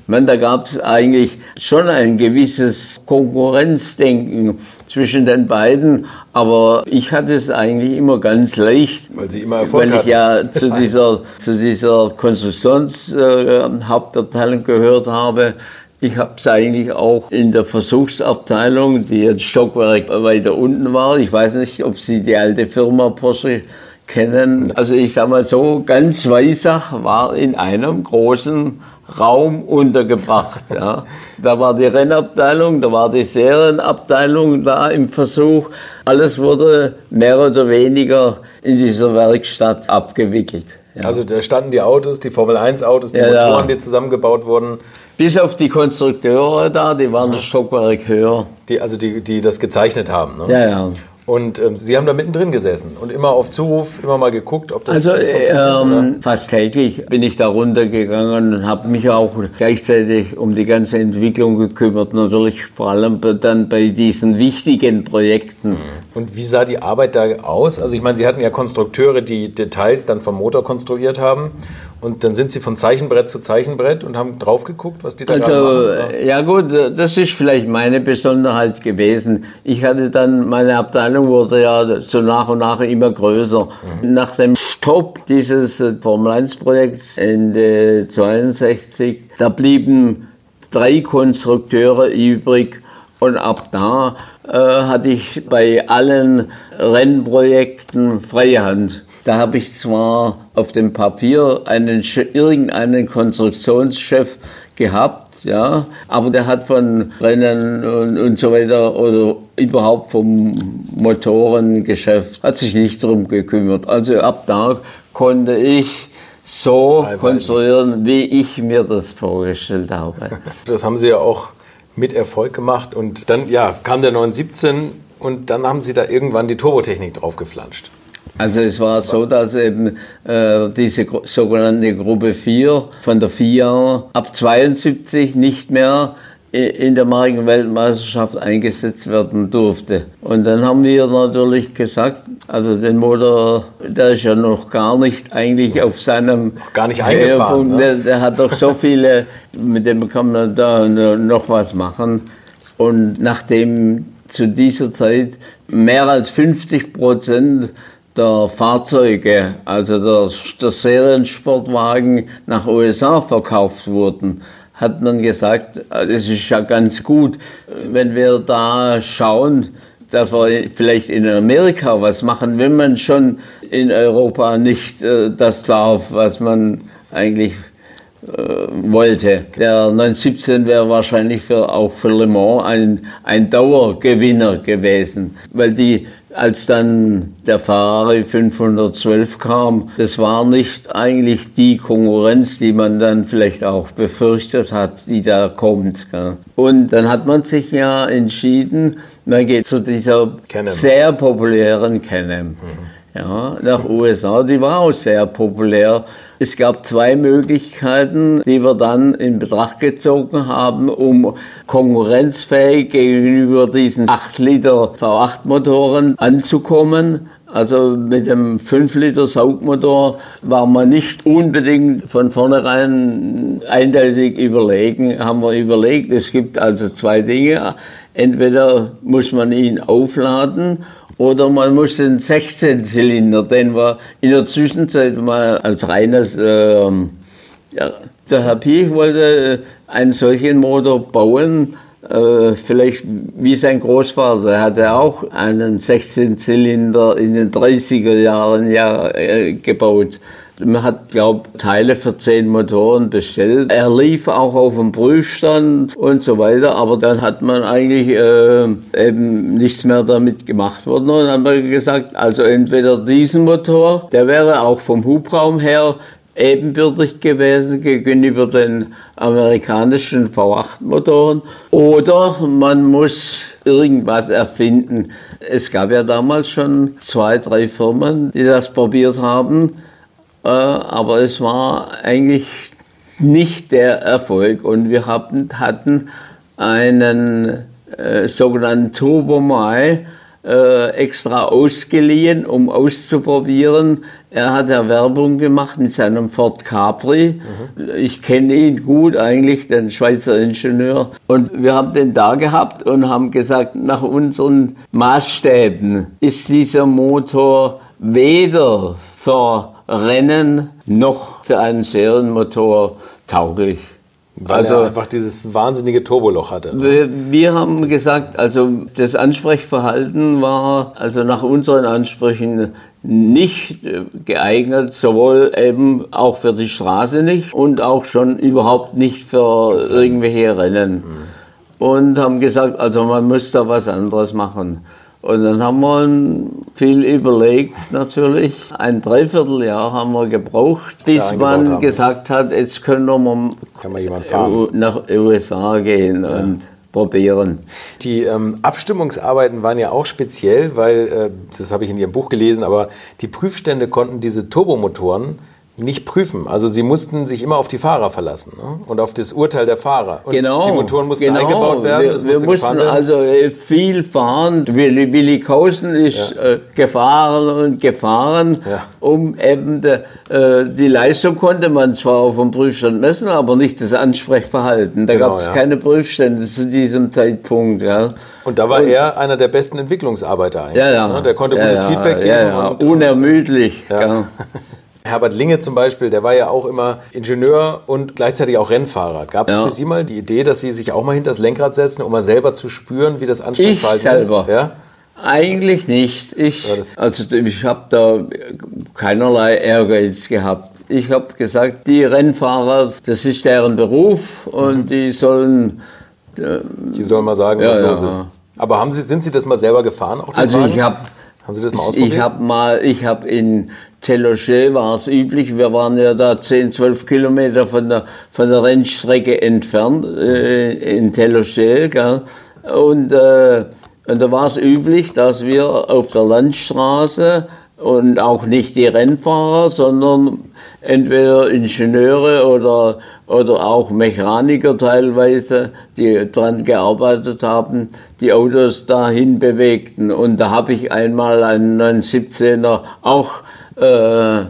Meine, da gab es eigentlich schon ein gewisses Konkurrenzdenken zwischen den beiden, aber ich hatte es eigentlich immer ganz leicht, weil Sie immer Erfolg weil ich ja zu dieser, zu dieser Konstruktionshauptabteilung äh, gehört habe. Ich habe es eigentlich auch in der Versuchsabteilung, die ein Stockwerk weiter unten war. Ich weiß nicht, ob Sie die alte Firma Porsche kennen. Also ich sage mal so, ganz Weissach war in einem großen Raum untergebracht. Ja. Da war die Rennabteilung, da war die Serienabteilung da im Versuch. Alles wurde mehr oder weniger in dieser Werkstatt abgewickelt. Ja. Also da standen die Autos, die Formel 1 Autos, die ja, Motoren, die zusammengebaut wurden. Bis auf die Konstrukteure da, die waren ein Stockwerk höher. Die, also die, die das gezeichnet haben. Ne? Ja, ja. Und ähm, Sie haben da mittendrin gesessen und immer auf Zuruf, immer mal geguckt, ob das. Also ähm, fast täglich bin ich da runtergegangen und habe mich auch gleichzeitig um die ganze Entwicklung gekümmert. Natürlich vor allem dann bei diesen wichtigen Projekten. Mhm. Und wie sah die Arbeit da aus? Also ich meine, Sie hatten ja Konstrukteure, die Details dann vom Motor konstruiert haben. Und dann sind Sie von Zeichenbrett zu Zeichenbrett und haben drauf geguckt, was die da also, machen? Ja gut, das ist vielleicht meine Besonderheit gewesen. Ich hatte dann, meine Abteilung wurde ja so nach und nach immer größer. Mhm. Nach dem Stopp dieses Formel 1 Projekts Ende 62, da blieben drei Konstrukteure übrig und ab da äh, hatte ich bei allen Rennprojekten freie Hand. Da habe ich zwar auf dem Papier einen, irgendeinen Konstruktionschef gehabt, ja, aber der hat von Rennen und, und so weiter oder überhaupt vom Motorengeschäft hat sich nicht darum gekümmert. Also ab da konnte ich so konstruieren, wie ich mir das vorgestellt habe. Das haben Sie ja auch mit Erfolg gemacht und dann ja, kam der 917 und dann haben Sie da irgendwann die Turbotechnik draufgeflanscht. Also es war so, dass eben äh, diese sogenannte Gruppe 4 von der FIA ab 72 nicht mehr in der Markenweltmeisterschaft eingesetzt werden durfte. Und dann haben wir natürlich gesagt, also den Motor, der ist ja noch gar nicht eigentlich auf seinem gar nicht eingefahren. Ne? Der, der, hat doch so viele, mit dem kann man da noch was machen. Und nachdem zu dieser Zeit mehr als 50 Prozent der Fahrzeuge, also der, der Seriensportwagen nach USA verkauft wurden, hat man gesagt, es ist ja ganz gut, wenn wir da schauen, dass wir vielleicht in Amerika was machen, wenn man schon in Europa nicht äh, das darf, was man eigentlich äh, wollte. Der 917 wäre wahrscheinlich für, auch für Le Mans ein, ein Dauergewinner gewesen, weil die als dann der Ferrari 512 kam, das war nicht eigentlich die Konkurrenz, die man dann vielleicht auch befürchtet hat, die da kommt. Und dann hat man sich ja entschieden, man geht zu dieser Canem. sehr populären Canem. Mhm. Ja, nach USA, die war auch sehr populär. Es gab zwei Möglichkeiten, die wir dann in Betracht gezogen haben, um konkurrenzfähig gegenüber diesen 8 Liter V8-Motoren anzukommen. Also mit dem 5 Liter Saugmotor war man nicht unbedingt von vornherein eindeutig überlegen. Haben wir überlegt, es gibt also zwei Dinge. Entweder muss man ihn aufladen oder man muss den 16-Zylinder, den wir in der Zwischenzeit mal als reines, äh, ja, der Herr Piech wollte einen solchen Motor bauen, äh, vielleicht wie sein Großvater. Er hatte auch einen 16-Zylinder in den 30er Jahren ja, äh, gebaut. Man hat, glaube Teile für zehn Motoren bestellt. Er lief auch auf dem Prüfstand und so weiter, aber dann hat man eigentlich äh, eben nichts mehr damit gemacht worden. Und dann haben wir gesagt, also entweder diesen Motor, der wäre auch vom Hubraum her ebenbürtig gewesen gegenüber den amerikanischen V8-Motoren. Oder man muss irgendwas erfinden. Es gab ja damals schon zwei, drei Firmen, die das probiert haben. Äh, aber es war eigentlich nicht der Erfolg. Und wir hatten, hatten einen äh, sogenannten Turbo Mai äh, extra ausgeliehen, um auszuprobieren. Er hat ja Werbung gemacht mit seinem Ford Capri. Mhm. Ich kenne ihn gut eigentlich, den Schweizer Ingenieur. Und wir haben den da gehabt und haben gesagt, nach unseren Maßstäben ist dieser Motor weder für Rennen noch für einen Serienmotor tauglich. Weil also, er einfach dieses wahnsinnige Turboloch hatte. Ne? Wir, wir haben das gesagt, also das Ansprechverhalten war also nach unseren Ansprüchen nicht geeignet, sowohl eben auch für die Straße nicht und auch schon überhaupt nicht für irgendwelche Rennen. Mhm. Und haben gesagt, also man muss da was anderes machen. Und dann haben wir viel überlegt natürlich. Ein Dreivierteljahr haben wir gebraucht, bis man haben. gesagt hat, jetzt können wir Kann man nach USA gehen ja. und probieren. Die ähm, Abstimmungsarbeiten waren ja auch speziell, weil, äh, das habe ich in Ihrem Buch gelesen, aber die Prüfstände konnten diese Turbomotoren nicht prüfen. Also sie mussten sich immer auf die Fahrer verlassen ne? und auf das Urteil der Fahrer. Und genau. Die Motoren mussten genau. eingebaut werden. Wir, wir mussten also äh, viel fahren. Willi, Willi Kausen ist ja. äh, gefahren und gefahren, ja. um eben de, äh, die Leistung konnte man zwar auf dem Prüfstand messen, aber nicht das Ansprechverhalten. Da genau, gab es ja. keine Prüfstände zu diesem Zeitpunkt. Ja. Und da war und, er einer der besten Entwicklungsarbeiter eigentlich. Ja, ja. Ne? Der konnte gutes Feedback geben. Ja, ja. Und, Unermüdlich. Und, Herbert Linge zum Beispiel, der war ja auch immer Ingenieur und gleichzeitig auch Rennfahrer. Gab es ja. für Sie mal die Idee, dass Sie sich auch mal hinter das Lenkrad setzen, um mal selber zu spüren, wie das Ansprechverhalten ist? Ich selber. Ja? Eigentlich nicht. Ich, also ich habe da keinerlei Ehrgeiz gehabt. Ich habe gesagt, die Rennfahrer, das ist deren Beruf und mhm. die sollen... Äh, die sollen mal sagen, ja, was ja. los ist. Aber haben Sie, sind Sie das mal selber gefahren? also ich habe Haben Sie das mal ausprobiert? Ich habe mal, ich habe in Teloche war es üblich, wir waren ja da 10, 12 Kilometer von der, von der Rennstrecke entfernt, äh, in Teloche? Und, äh, und da war es üblich, dass wir auf der Landstraße und auch nicht die Rennfahrer, sondern entweder Ingenieure oder, oder auch Mechaniker teilweise, die daran gearbeitet haben, die Autos dahin bewegten. Und da habe ich einmal einen 917er auch, äh,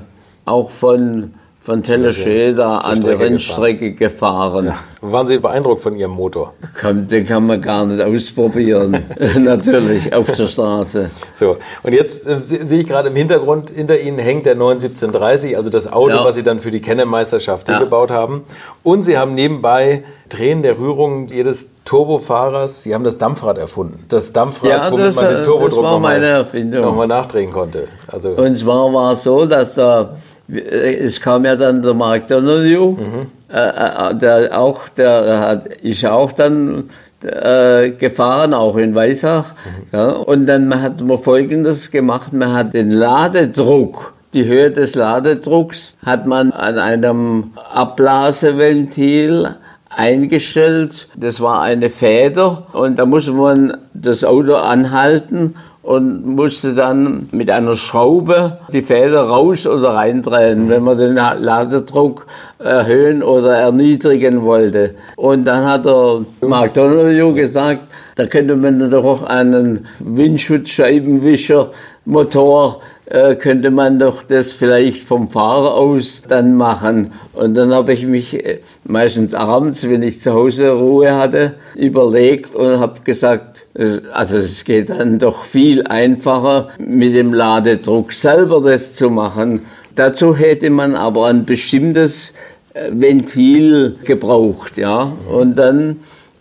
auch von von Telesche da an der Rennstrecke gefahren. Ja. Waren Sie beeindruckt von Ihrem Motor? Kann, den kann man gar nicht ausprobieren, natürlich, auf der Straße. So, und jetzt äh, sehe ich gerade im Hintergrund, hinter Ihnen hängt der 91730, also das Auto, ja. was Sie dann für die Kennermeisterschaft ja. gebaut haben. Und Sie haben nebenbei Tränen der Rührung jedes Turbofahrers, Sie haben das Dampfrad erfunden. Das Dampfrad, ja, womit man den Turbodruck nochmal noch nachdrehen konnte. Also und zwar war es so, dass da es kam ja dann der Mark Donoghue, mhm. äh, äh der auch, der hat, ist auch dann äh, gefahren, auch in Weissach. Mhm. Ja, und dann hat man Folgendes gemacht, man hat den Ladedruck, die Höhe des Ladedrucks hat man an einem Abblaseventil eingestellt. Das war eine Feder und da musste man das Auto anhalten und musste dann mit einer Schraube die Feder raus oder reindrehen, wenn man den Ladedruck erhöhen oder erniedrigen wollte. Und dann hat der Mark Donoghue gesagt, da könnte man doch auch einen Windschutzscheibenwischer Motor äh, könnte man doch das vielleicht vom Fahrer aus dann machen. Und dann habe ich mich äh, meistens abends, wenn ich zu Hause Ruhe hatte, überlegt und habe gesagt, also es geht dann doch viel einfacher mit dem Ladedruck selber das zu machen. Dazu hätte man aber ein bestimmtes äh, Ventil gebraucht, ja. Und dann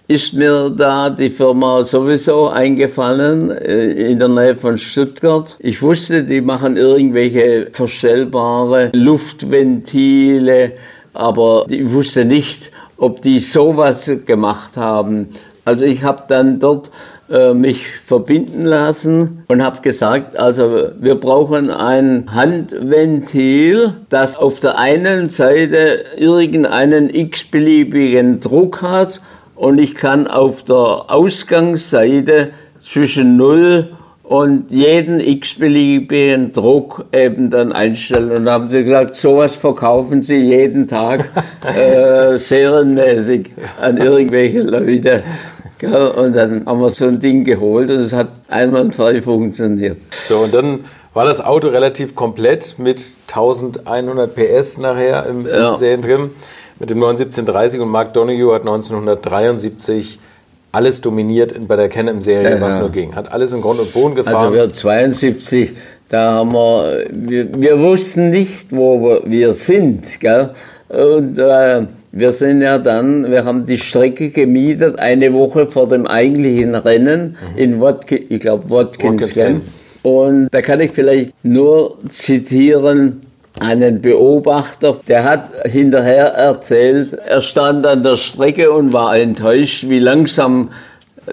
ist mir da die Firma sowieso eingefallen äh, in der Nähe von Stuttgart. Ich wusste, die machen irgendwelche verstellbare Luftventile, aber ich wusste nicht, ob die sowas gemacht haben. Also ich habe dann dort äh, mich verbinden lassen und habe gesagt, also wir brauchen ein Handventil, das auf der einen Seite irgendeinen x-beliebigen Druck hat und ich kann auf der Ausgangsseite zwischen 0 und jeden x-beliebigen Druck eben dann einstellen. Und da haben sie gesagt, sowas verkaufen sie jeden Tag äh, serienmäßig an irgendwelche Leute. Und dann haben wir so ein Ding geholt und es hat einwandfrei funktioniert. So, und dann war das Auto relativ komplett mit 1100 PS nachher im, im ja. Serientrim mit dem 91730 und Mark Donoghue hat 1973 alles dominiert bei der Can-Am-Serie, ja, was ja. nur ging. Hat alles in Grund und Boden gefahren. Also wir 72, da haben wir, wir, wir wussten nicht, wo wir sind, gell? Und äh, wir sind ja dann, wir haben die Strecke gemietet, eine Woche vor dem eigentlichen Rennen mhm. in Watkins, ich glaube Watkins, Watkins Und da kann ich vielleicht nur zitieren, einen Beobachter, der hat hinterher erzählt, er stand an der Strecke und war enttäuscht, wie langsam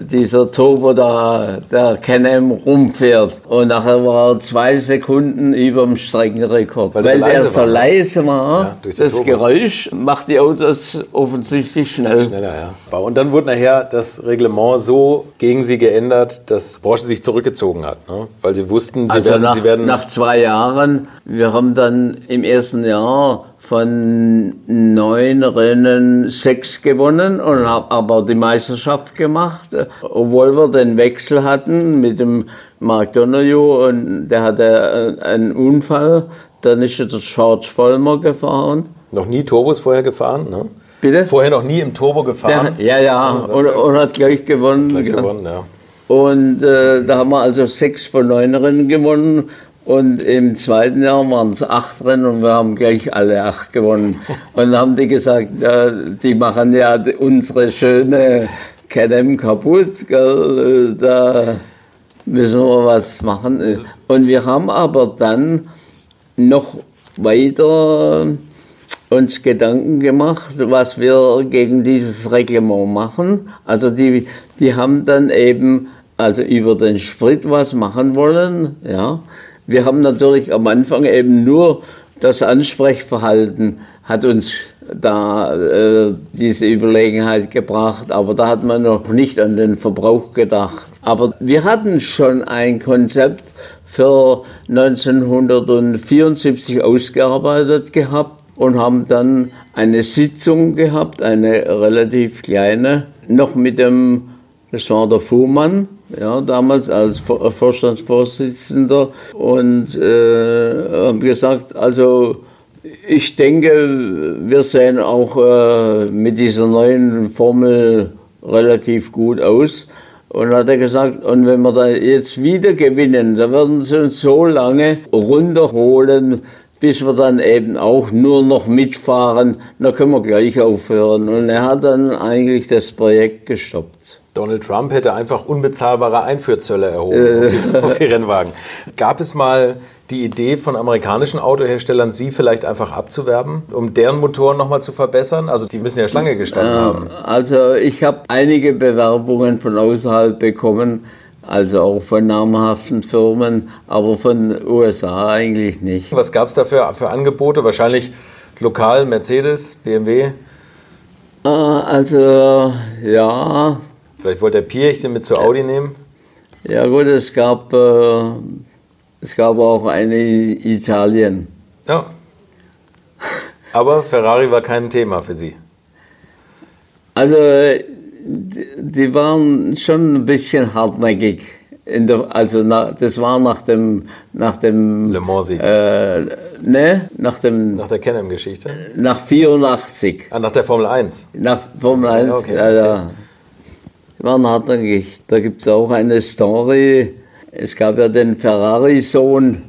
dieser Turbo da, der Can-Am rumfährt. Und nachher war er zwei Sekunden über dem Streckenrekord. Weil, Weil so der so leise war, ja, das Turbos. Geräusch macht die Autos offensichtlich schnell. Schneller, ja. Und dann wurde nachher das Reglement so gegen sie geändert, dass Porsche sich zurückgezogen hat. Ne? Weil sie wussten, sie, also werden, nach, sie werden... Nach zwei Jahren, wir haben dann im ersten Jahr von neun Rennen sechs gewonnen und habe aber die Meisterschaft gemacht, obwohl wir den Wechsel hatten mit dem Mark Donoghue und der hatte einen Unfall. Dann ist der George Vollmer gefahren. Noch nie Turbos vorher gefahren, ne? Bitte? Vorher noch nie im Turbo gefahren? Der, ja, ja, und, und, hat gleich gewonnen. Gleich gewonnen, ja. Und äh, da haben wir also sechs von neun Rennen gewonnen und im zweiten Jahr waren es acht Rennen und wir haben gleich alle acht gewonnen. Und dann haben die gesagt, ja, die machen ja unsere schöne Cadem kaputt, gell? da müssen wir was machen. Und wir haben aber dann noch weiter uns Gedanken gemacht, was wir gegen dieses Reglement machen. Also die, die haben dann eben also über den Sprit was machen wollen. Ja. Wir haben natürlich am Anfang eben nur das Ansprechverhalten hat uns da äh, diese Überlegenheit gebracht, aber da hat man noch nicht an den Verbrauch gedacht. Aber wir hatten schon ein Konzept für 1974 ausgearbeitet gehabt und haben dann eine Sitzung gehabt, eine relativ kleine, noch mit dem, das war der Fuhrmann, ja, damals als Vorstandsvorsitzender und äh, haben gesagt, also ich denke, wir sehen auch äh, mit dieser neuen Formel relativ gut aus. Und hat er gesagt, und wenn wir da jetzt wieder gewinnen, dann werden sie uns so lange runterholen, bis wir dann eben auch nur noch mitfahren. Da können wir gleich aufhören. Und er hat dann eigentlich das Projekt gestoppt. Donald Trump hätte einfach unbezahlbare Einfuhrzölle erhoben äh. auf, die, auf die Rennwagen. Gab es mal die Idee von amerikanischen Autoherstellern, sie vielleicht einfach abzuwerben, um deren Motoren nochmal zu verbessern? Also die müssen ja Schlange gestanden äh, haben. Also ich habe einige Bewerbungen von außerhalb bekommen, also auch von namhaften Firmen, aber von USA eigentlich nicht. Was gab es da für, für Angebote? Wahrscheinlich lokal Mercedes, BMW? Äh, also ja. Vielleicht wollte der Pirch sie mit zu Audi nehmen? Ja gut, es gab äh, es gab auch eine in Italien. Ja. Aber Ferrari war kein Thema für Sie. Also, die waren schon ein bisschen hartnäckig. Der, also na, das war nach dem nach dem Le Mans Sieg. Äh, ne, nach dem nach der Canem Geschichte. Nach 84. Ah, nach der Formel 1. Nach Formel 1. Okay, okay. ja. Waren hartnäckig. Da gibt es auch eine Story es gab ja den Ferrari-Sohn,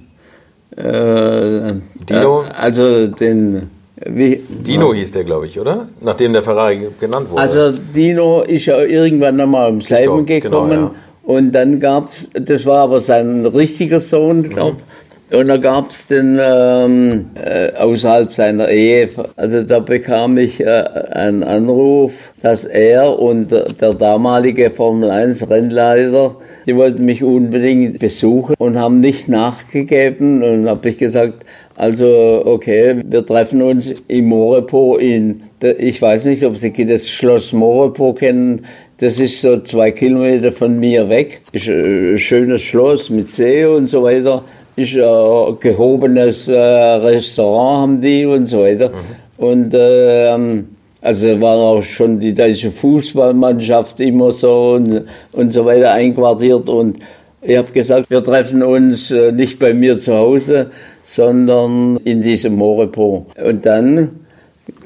äh, Dino? Äh, also den. Wie, Dino hieß der, glaube ich, oder? Nachdem der Ferrari genannt wurde. Also Dino ist ja irgendwann einmal ums Leben genau, gekommen. Genau, ja. Und dann gab es, das war aber sein richtiger Sohn, glaube ich. Mhm. Und da gab es den ähm, äh, außerhalb seiner Ehe, also da bekam ich äh, einen Anruf, dass er und der, der damalige Formel 1 Rennleiter, die wollten mich unbedingt besuchen und haben nicht nachgegeben. Und habe ich gesagt, also okay, wir treffen uns im Morepo in, ich weiß nicht, ob Sie das Schloss Morepo kennen, das ist so zwei Kilometer von mir weg. Ist ein schönes Schloss mit See und so weiter ist ein gehobenes äh, Restaurant haben die und so weiter. Mhm. Und äh, also war auch schon die deutsche Fußballmannschaft immer so und, und so weiter einquartiert. Und ich habe gesagt, wir treffen uns äh, nicht bei mir zu Hause, sondern in diesem Morepo. Und dann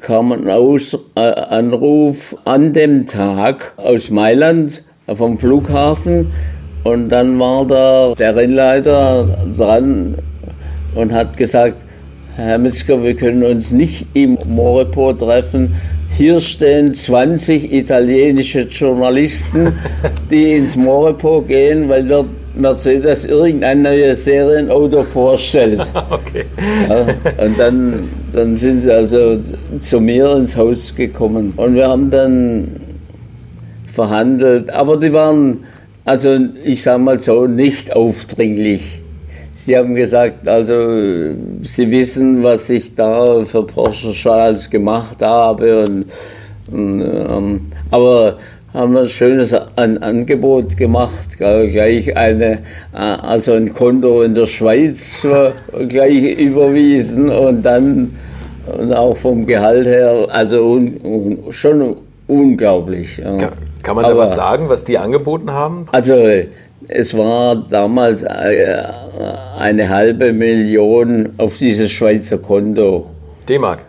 kam ein Aus, äh, Anruf an dem Tag aus Mailand vom Flughafen und dann war da der Rennleiter dran und hat gesagt, Herr Mitzker, wir können uns nicht im Morepo treffen. Hier stehen 20 italienische Journalisten, die ins Morepo gehen, weil dort Mercedes irgendein neues Serienauto vorstellt. Okay. Ja, und dann, dann sind sie also zu mir ins Haus gekommen. Und wir haben dann verhandelt. Aber die waren also ich sage mal so, nicht aufdringlich. Sie haben gesagt, also Sie wissen, was ich da für Porsche schon alles gemacht habe. Und, und ähm, aber haben ein schönes ein Angebot gemacht, gleich eine, äh, also ein Konto in der Schweiz gleich überwiesen und dann und auch vom Gehalt her, also un, un, schon unglaublich. Ja. Kann man da Aber, was sagen, was die angeboten haben? Also es war damals äh, eine halbe Million auf dieses Schweizer Konto. D-Mark?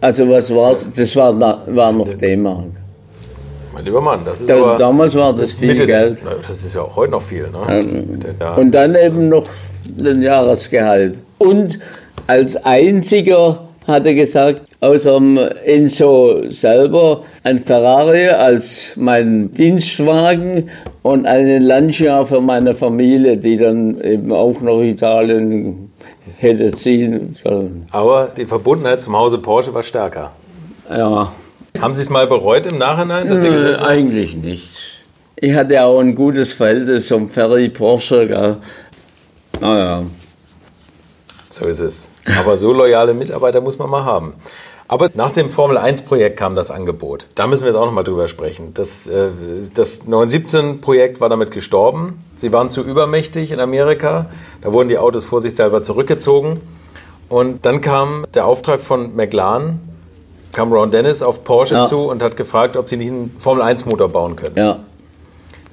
Also was war es? Das war, war noch D-Mark. Mein lieber Mann, das ist da, aber Damals war das viel Mitte, Geld. Das ist ja auch heute noch viel. Ne? Ähm, und dann eben noch den Jahresgehalt. Und als einziger hat er gesagt, außer Enzo selber ein Ferrari als mein Dienstwagen und eine Lancia für meine Familie, die dann eben auch noch Italien hätte ziehen sollen. Aber die Verbundenheit zum Hause Porsche war stärker. Ja. Haben Sie es mal bereut im Nachhinein? Dass Sie äh, eigentlich nicht. Ich hatte auch ein gutes Verhältnis zum Ferry Porsche. Gell? Naja. So ist es. Aber so loyale Mitarbeiter muss man mal haben. Aber nach dem Formel-1-Projekt kam das Angebot. Da müssen wir jetzt auch nochmal drüber sprechen. Das, äh, das 917-Projekt war damit gestorben. Sie waren zu übermächtig in Amerika. Da wurden die Autos vorsichtshalber zurückgezogen. Und dann kam der Auftrag von McLaren, kam Ron Dennis auf Porsche ja. zu und hat gefragt, ob sie nicht einen Formel-1-Motor bauen können. Ja.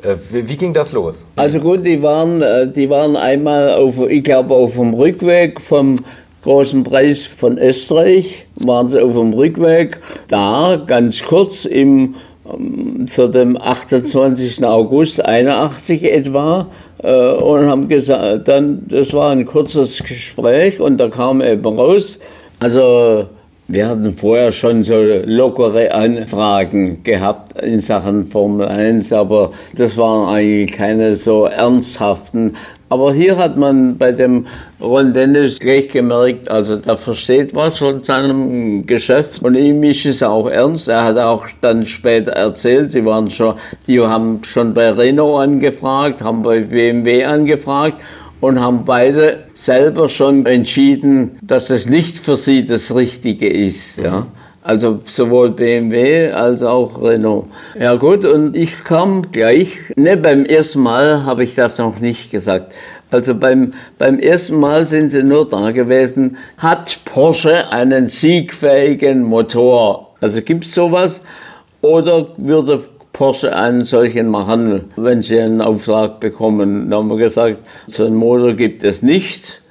Äh, wie ging das los? Also gut, die waren, äh, die waren einmal auf, ich glaube, auf dem Rückweg vom großen Preis von Österreich, waren sie auf dem Rückweg da, ganz kurz im ähm, zu dem 28. August 81 etwa äh, und haben gesagt, dann, das war ein kurzes Gespräch und da kam eben raus, also wir hatten vorher schon so lockere Anfragen gehabt in Sachen Formel 1, aber das waren eigentlich keine so ernsthaften. Aber hier hat man bei dem Ron Dennis gleich gemerkt, also der versteht was von seinem Geschäft und ihm ist es auch ernst. Er hat auch dann später erzählt, sie waren schon, die haben schon bei Renault angefragt, haben bei BMW angefragt und haben beide selber schon entschieden, dass es nicht für sie das Richtige ist. Ja. Mhm. Also sowohl BMW als auch Renault. Ja gut, und ich kam gleich, ne, beim ersten Mal habe ich das noch nicht gesagt. Also beim, beim ersten Mal sind sie nur da gewesen, hat Porsche einen siegfähigen Motor? Also gibt es sowas? Oder würde Porsche einen solchen machen, wenn sie einen Auftrag bekommen. Da haben wir gesagt, so einen Motor gibt es nicht.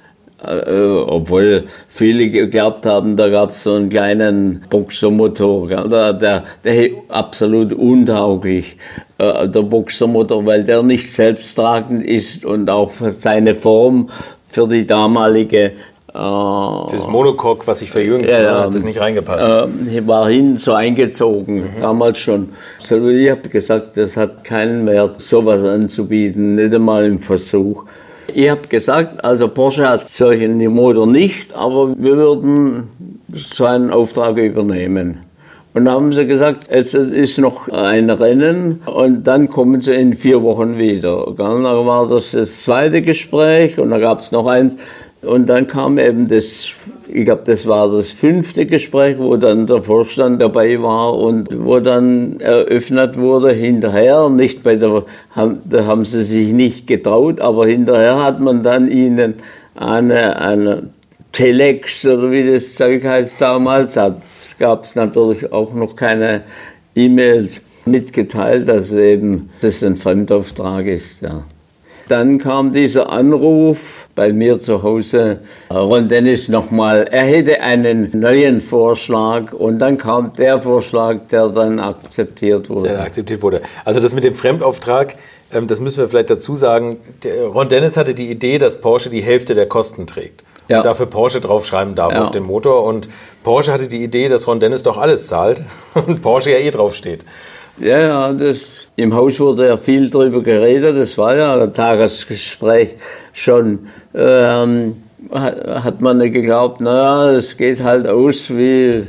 Äh, obwohl viele geglaubt haben, da gab es so einen kleinen Boxermotor, der, der, der absolut untauglich, äh, der Boxermotor, weil der nicht selbsttragend ist und auch seine Form für die damalige Fürs Monocoque, was sich verjüngt, ja, hat das nicht reingepasst. Äh, war hin so eingezogen, mhm. damals schon. So, ich habe gesagt, das hat keinen Wert, sowas anzubieten, nicht einmal im Versuch. Ich habe gesagt, also Porsche hat solchen Motor nicht, aber wir würden so einen Auftrag übernehmen. Und dann haben sie gesagt, es ist noch ein Rennen und dann kommen sie in vier Wochen wieder. Dann war das das zweite Gespräch und dann gab es noch eins. Und dann kam eben das, ich glaube, das war das fünfte Gespräch, wo dann der Vorstand dabei war und wo dann eröffnet wurde hinterher, nicht bei der, da haben sie sich nicht getraut, aber hinterher hat man dann ihnen eine, eine Telex oder wie das Zeug heißt damals, gab es natürlich auch noch keine E-Mails mitgeteilt, dass eben das ein Fremdauftrag ist. Ja. Dann kam dieser Anruf bei mir zu Hause, Ron Dennis nochmal, er hätte einen neuen Vorschlag und dann kam der Vorschlag, der dann akzeptiert wurde. Der akzeptiert wurde. Also das mit dem Fremdauftrag, ähm, das müssen wir vielleicht dazu sagen, Ron Dennis hatte die Idee, dass Porsche die Hälfte der Kosten trägt. Ja. Und dafür Porsche draufschreiben darf ja. auf den Motor. Und Porsche hatte die Idee, dass Ron Dennis doch alles zahlt und Porsche ja eh draufsteht. Ja, ja, das, im Haus wurde ja viel darüber geredet. Das war ja ein Tagesgespräch schon. Ähm, hat man geglaubt, naja, es geht halt aus, wie,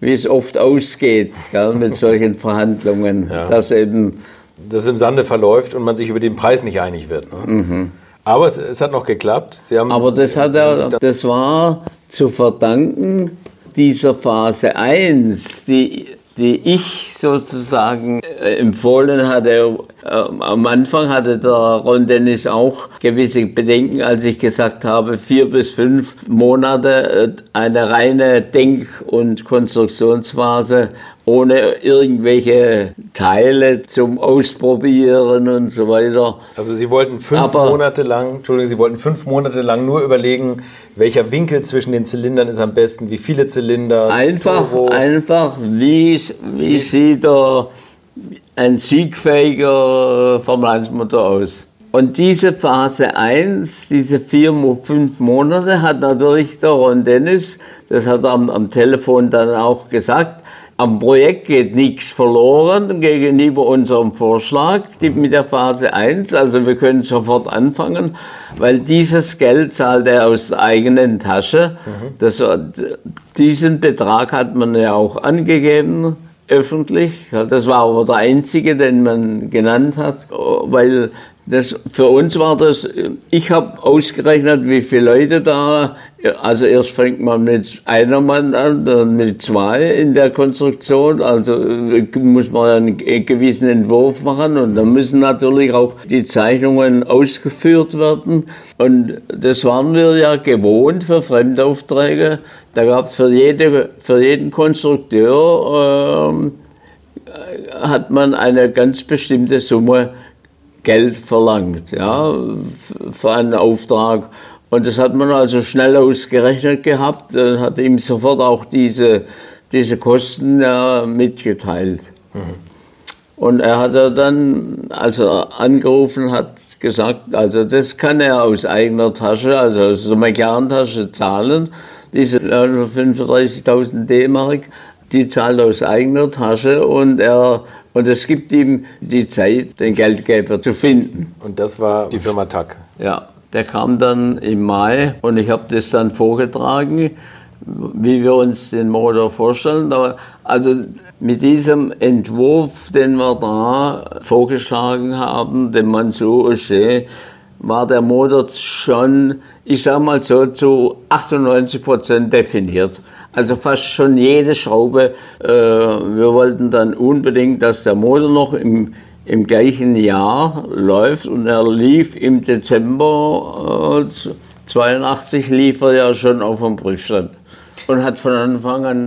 wie es oft ausgeht gell, mit solchen Verhandlungen. Ja. Dass eben das im Sande verläuft und man sich über den Preis nicht einig wird. Ne? Mhm. Aber es, es, hat noch geklappt. Sie haben, Aber das, hat er, das war zu verdanken dieser Phase 1, die die ich sozusagen äh, empfohlen hatte. Äh, am Anfang hatte der Ron Dennis auch gewisse Bedenken, als ich gesagt habe, vier bis fünf Monate äh, eine reine Denk- und Konstruktionsphase ohne irgendwelche Teile zum Ausprobieren und so weiter. Also Sie wollten fünf Aber, Monate lang, Entschuldigung, Sie wollten fünf Monate lang nur überlegen, welcher Winkel zwischen den Zylindern ist am besten, wie viele Zylinder. Einfach, Turbo. einfach, wie, wie sieht der, ein siegfähiger Formel 1 Motor aus? Und diese Phase 1, diese vier, fünf Monate, hat natürlich der Ron Dennis, das hat er am, am Telefon dann auch gesagt, am Projekt geht nichts verloren gegenüber unserem Vorschlag mit der Phase 1. Also wir können sofort anfangen, weil dieses Geld zahlt er aus der eigenen Tasche. Mhm. Das, diesen Betrag hat man ja auch angegeben. Öffentlich. Das war aber der einzige, den man genannt hat, weil das, für uns war das, ich habe ausgerechnet, wie viele Leute da, also erst fängt man mit einer Mann an, dann mit zwei in der Konstruktion, also muss man einen gewissen Entwurf machen und dann müssen natürlich auch die Zeichnungen ausgeführt werden und das waren wir ja gewohnt für Fremdaufträge. Da gab es für, jede, für jeden Konstrukteur, äh, hat man eine ganz bestimmte Summe Geld verlangt, ja, für einen Auftrag. Und das hat man also schnell ausgerechnet gehabt, und hat ihm sofort auch diese, diese Kosten ja, mitgeteilt. Mhm. Und er hat dann, als er angerufen hat, gesagt, also das kann er aus eigener Tasche, also aus der McLaren-Tasche zahlen, diese 35.000 D-Mark, die zahlt aus eigener Tasche und er und es gibt ihm die Zeit, den Geldgeber zu finden. Und das war die Firma TAC? Ja, der kam dann im Mai und ich habe das dann vorgetragen, wie wir uns den Motor vorstellen. Also mit diesem Entwurf, den wir da vorgeschlagen haben, dem Mansour Auger, war der Motor schon, ich sage mal so, zu 98 Prozent definiert. Also fast schon jede Schraube. Äh, wir wollten dann unbedingt, dass der Motor noch im, im gleichen Jahr läuft und er lief im Dezember äh, 82 lief er ja schon auf dem Prüfstand und hat von Anfang an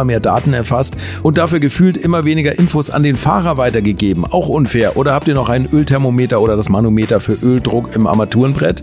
immer mehr Daten erfasst und dafür gefühlt immer weniger Infos an den Fahrer weitergegeben. Auch unfair. Oder habt ihr noch ein Ölthermometer oder das Manometer für Öldruck im Armaturenbrett?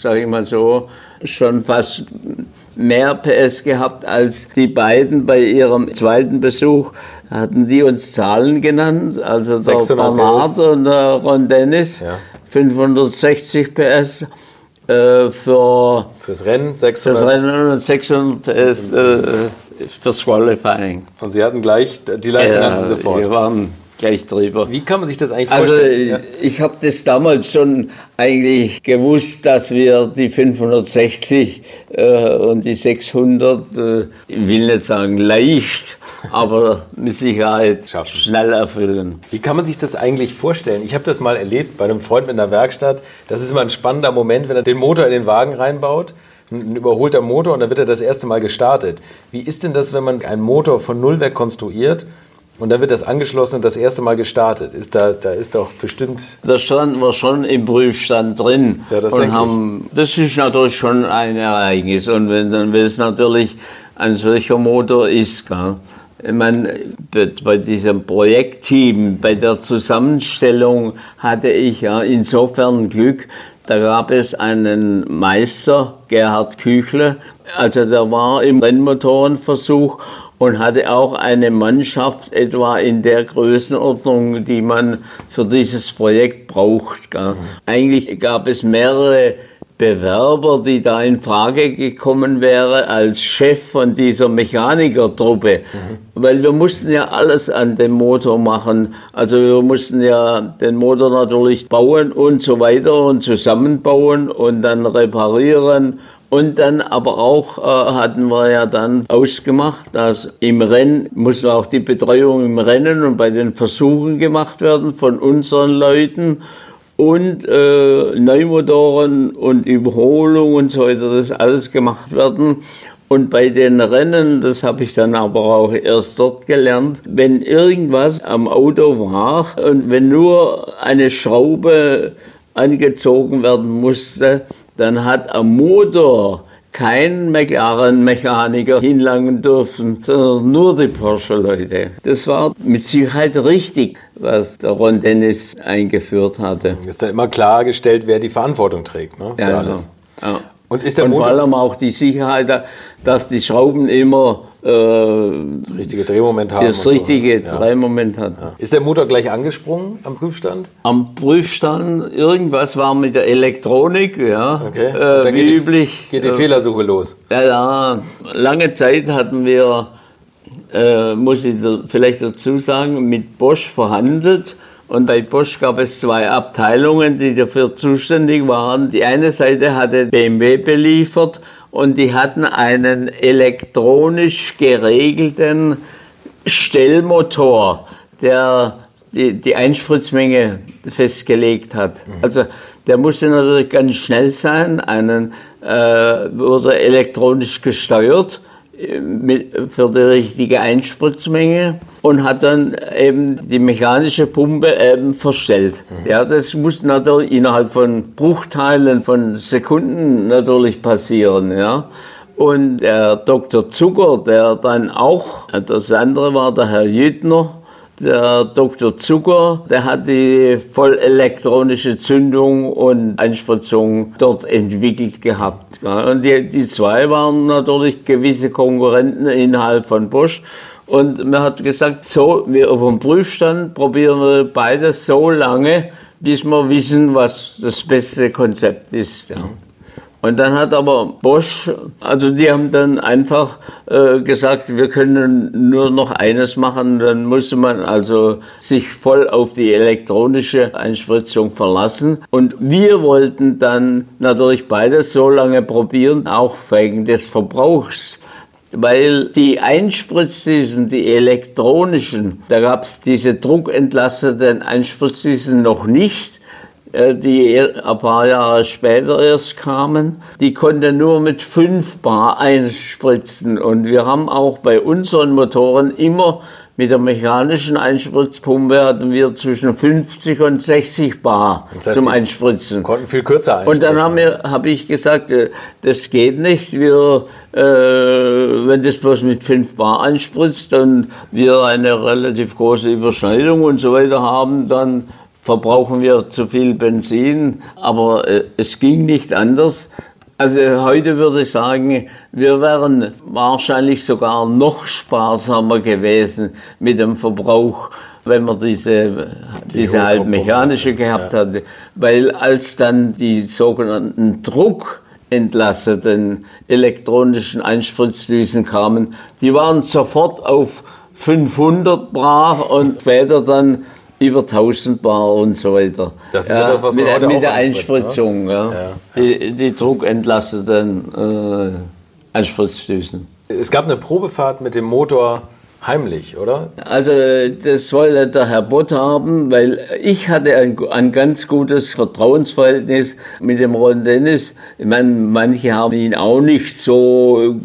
Sage ich mal so, schon fast mehr PS gehabt als die beiden bei ihrem zweiten Besuch. Hatten die uns Zahlen genannt, also der Bernard und der Ron Dennis. Ja. 560 PS äh, für fürs Rennen 600 fürs Rennen und 600 PS äh, fürs Qualifying. Und Sie hatten gleich die Leistung ja, sofort. Wir waren gleich drüber. Wie kann man sich das eigentlich also, vorstellen? Also ich habe das damals schon eigentlich gewusst, dass wir die 560 äh, und die 600, äh, ich will nicht sagen leicht, aber mit Sicherheit Schaffen. schnell erfüllen. Wie kann man sich das eigentlich vorstellen? Ich habe das mal erlebt bei einem Freund mit einer Werkstatt. Das ist immer ein spannender Moment, wenn er den Motor in den Wagen reinbaut ein überholter Motor und dann wird er das erste Mal gestartet. Wie ist denn das, wenn man einen Motor von Null weg konstruiert und dann wird das angeschlossen und das erste Mal gestartet. Ist da, da ist doch bestimmt. Da standen wir schon im Prüfstand drin. Ja, das und haben, ich. Das ist natürlich schon ein Ereignis. Und wenn dann wenn es natürlich ein solcher Motor ist, gell, man, bei diesem Projektteam, bei der Zusammenstellung hatte ich ja insofern Glück, da gab es einen Meister, Gerhard Küchle, also der war im Rennmotorenversuch und hatte auch eine Mannschaft etwa in der Größenordnung, die man für dieses Projekt braucht. Mhm. Eigentlich gab es mehrere Bewerber, die da in Frage gekommen wäre als Chef von dieser Mechanikertruppe. Mhm. Weil wir mussten ja alles an dem Motor machen. Also wir mussten ja den Motor natürlich bauen und so weiter und zusammenbauen und dann reparieren. Und dann aber auch äh, hatten wir ja dann ausgemacht, dass im Rennen muss auch die Betreuung im Rennen und bei den Versuchen gemacht werden von unseren Leuten und äh, Neumotoren und Überholung und so weiter, das alles gemacht werden. Und bei den Rennen, das habe ich dann aber auch erst dort gelernt, wenn irgendwas am Auto war und wenn nur eine Schraube angezogen werden musste, dann hat am Motor kein McLaren-Mechaniker hinlangen dürfen, sondern nur die Porsche-Leute. Das war mit Sicherheit richtig, was der Ron Dennis eingeführt hatte. Ist dann immer klargestellt, wer die Verantwortung trägt ne, für ja, alles. Ja. Und, ist der Und vor allem auch die Sicherheit, dass die Schrauben immer das richtige Drehmoment haben. Das richtige so. Drehmoment hat. Ja. Ist der Motor gleich angesprungen am Prüfstand? Am Prüfstand, irgendwas war mit der Elektronik, ja. Okay. Äh, wie geht üblich. Die, geht die äh, Fehlersuche los. Ja, ja, lange Zeit hatten wir, äh, muss ich da vielleicht dazu sagen, mit Bosch verhandelt. Und bei Bosch gab es zwei Abteilungen, die dafür zuständig waren. Die eine Seite hatte BMW beliefert und die hatten einen elektronisch geregelten Stellmotor, der die, die Einspritzmenge festgelegt hat. Mhm. Also der musste natürlich ganz schnell sein, einen äh, wurde elektronisch gesteuert mit, für die richtige Einspritzmenge und hat dann eben die mechanische Pumpe eben verstellt. Mhm. Ja, das muss natürlich innerhalb von Bruchteilen von Sekunden natürlich passieren, ja. Und der Dr. Zucker, der dann auch, das andere war der Herr Jüttner, der Dr. Zucker, der hat die vollelektronische Zündung und Einspritzung dort entwickelt gehabt. Die, die zwei waren natürlich gewisse Konkurrenten innerhalb von Bosch. Und man hat gesagt, so, wir auf dem Prüfstand probieren wir beides so lange, bis wir wissen, was das beste Konzept ist. Ja. Und dann hat aber Bosch, also die haben dann einfach äh, gesagt, wir können nur noch eines machen. Dann musste man also sich voll auf die elektronische Einspritzung verlassen. Und wir wollten dann natürlich beides so lange probieren, auch wegen des Verbrauchs weil die Einspritzdiesen, die elektronischen, da gab es diese druckentlasteten Einspritzdiesen noch nicht. Äh, die ein paar Jahre später erst kamen, die konnte nur mit 5 Bar einspritzen. Und wir haben auch bei unseren Motoren immer mit der mechanischen Einspritzpumpe hatten wir zwischen 50 und 60 Bar das heißt, zum Einspritzen. Konnten viel kürzer einspritzen. Und dann habe ich gesagt, äh, das geht nicht. Wir, äh, wenn das bloß mit 5 Bar einspritzt und wir eine relativ große Überschneidung und so weiter haben, dann verbrauchen wir zu viel Benzin, aber äh, es ging nicht anders. Also heute würde ich sagen, wir wären wahrscheinlich sogar noch sparsamer gewesen mit dem Verbrauch, wenn man diese, die diese halt mechanische gehabt ja. hatte. Weil als dann die sogenannten druckentlasteten elektronischen Einspritzdüsen kamen, die waren sofort auf 500 brach und später dann über 1000 Bar und so weiter. Das ist ja, ja das, was man mit, heute mit der Einspritzung, ne? ja. ja. Die, die druckentlasteten äh, Einspritzdüsen. Es gab eine Probefahrt mit dem Motor heimlich, oder? Also das wollte der Herr Bott haben, weil ich hatte ein, ein ganz gutes Vertrauensverhältnis mit dem Ron Dennis. Ich meine, manche haben ihn auch nicht so...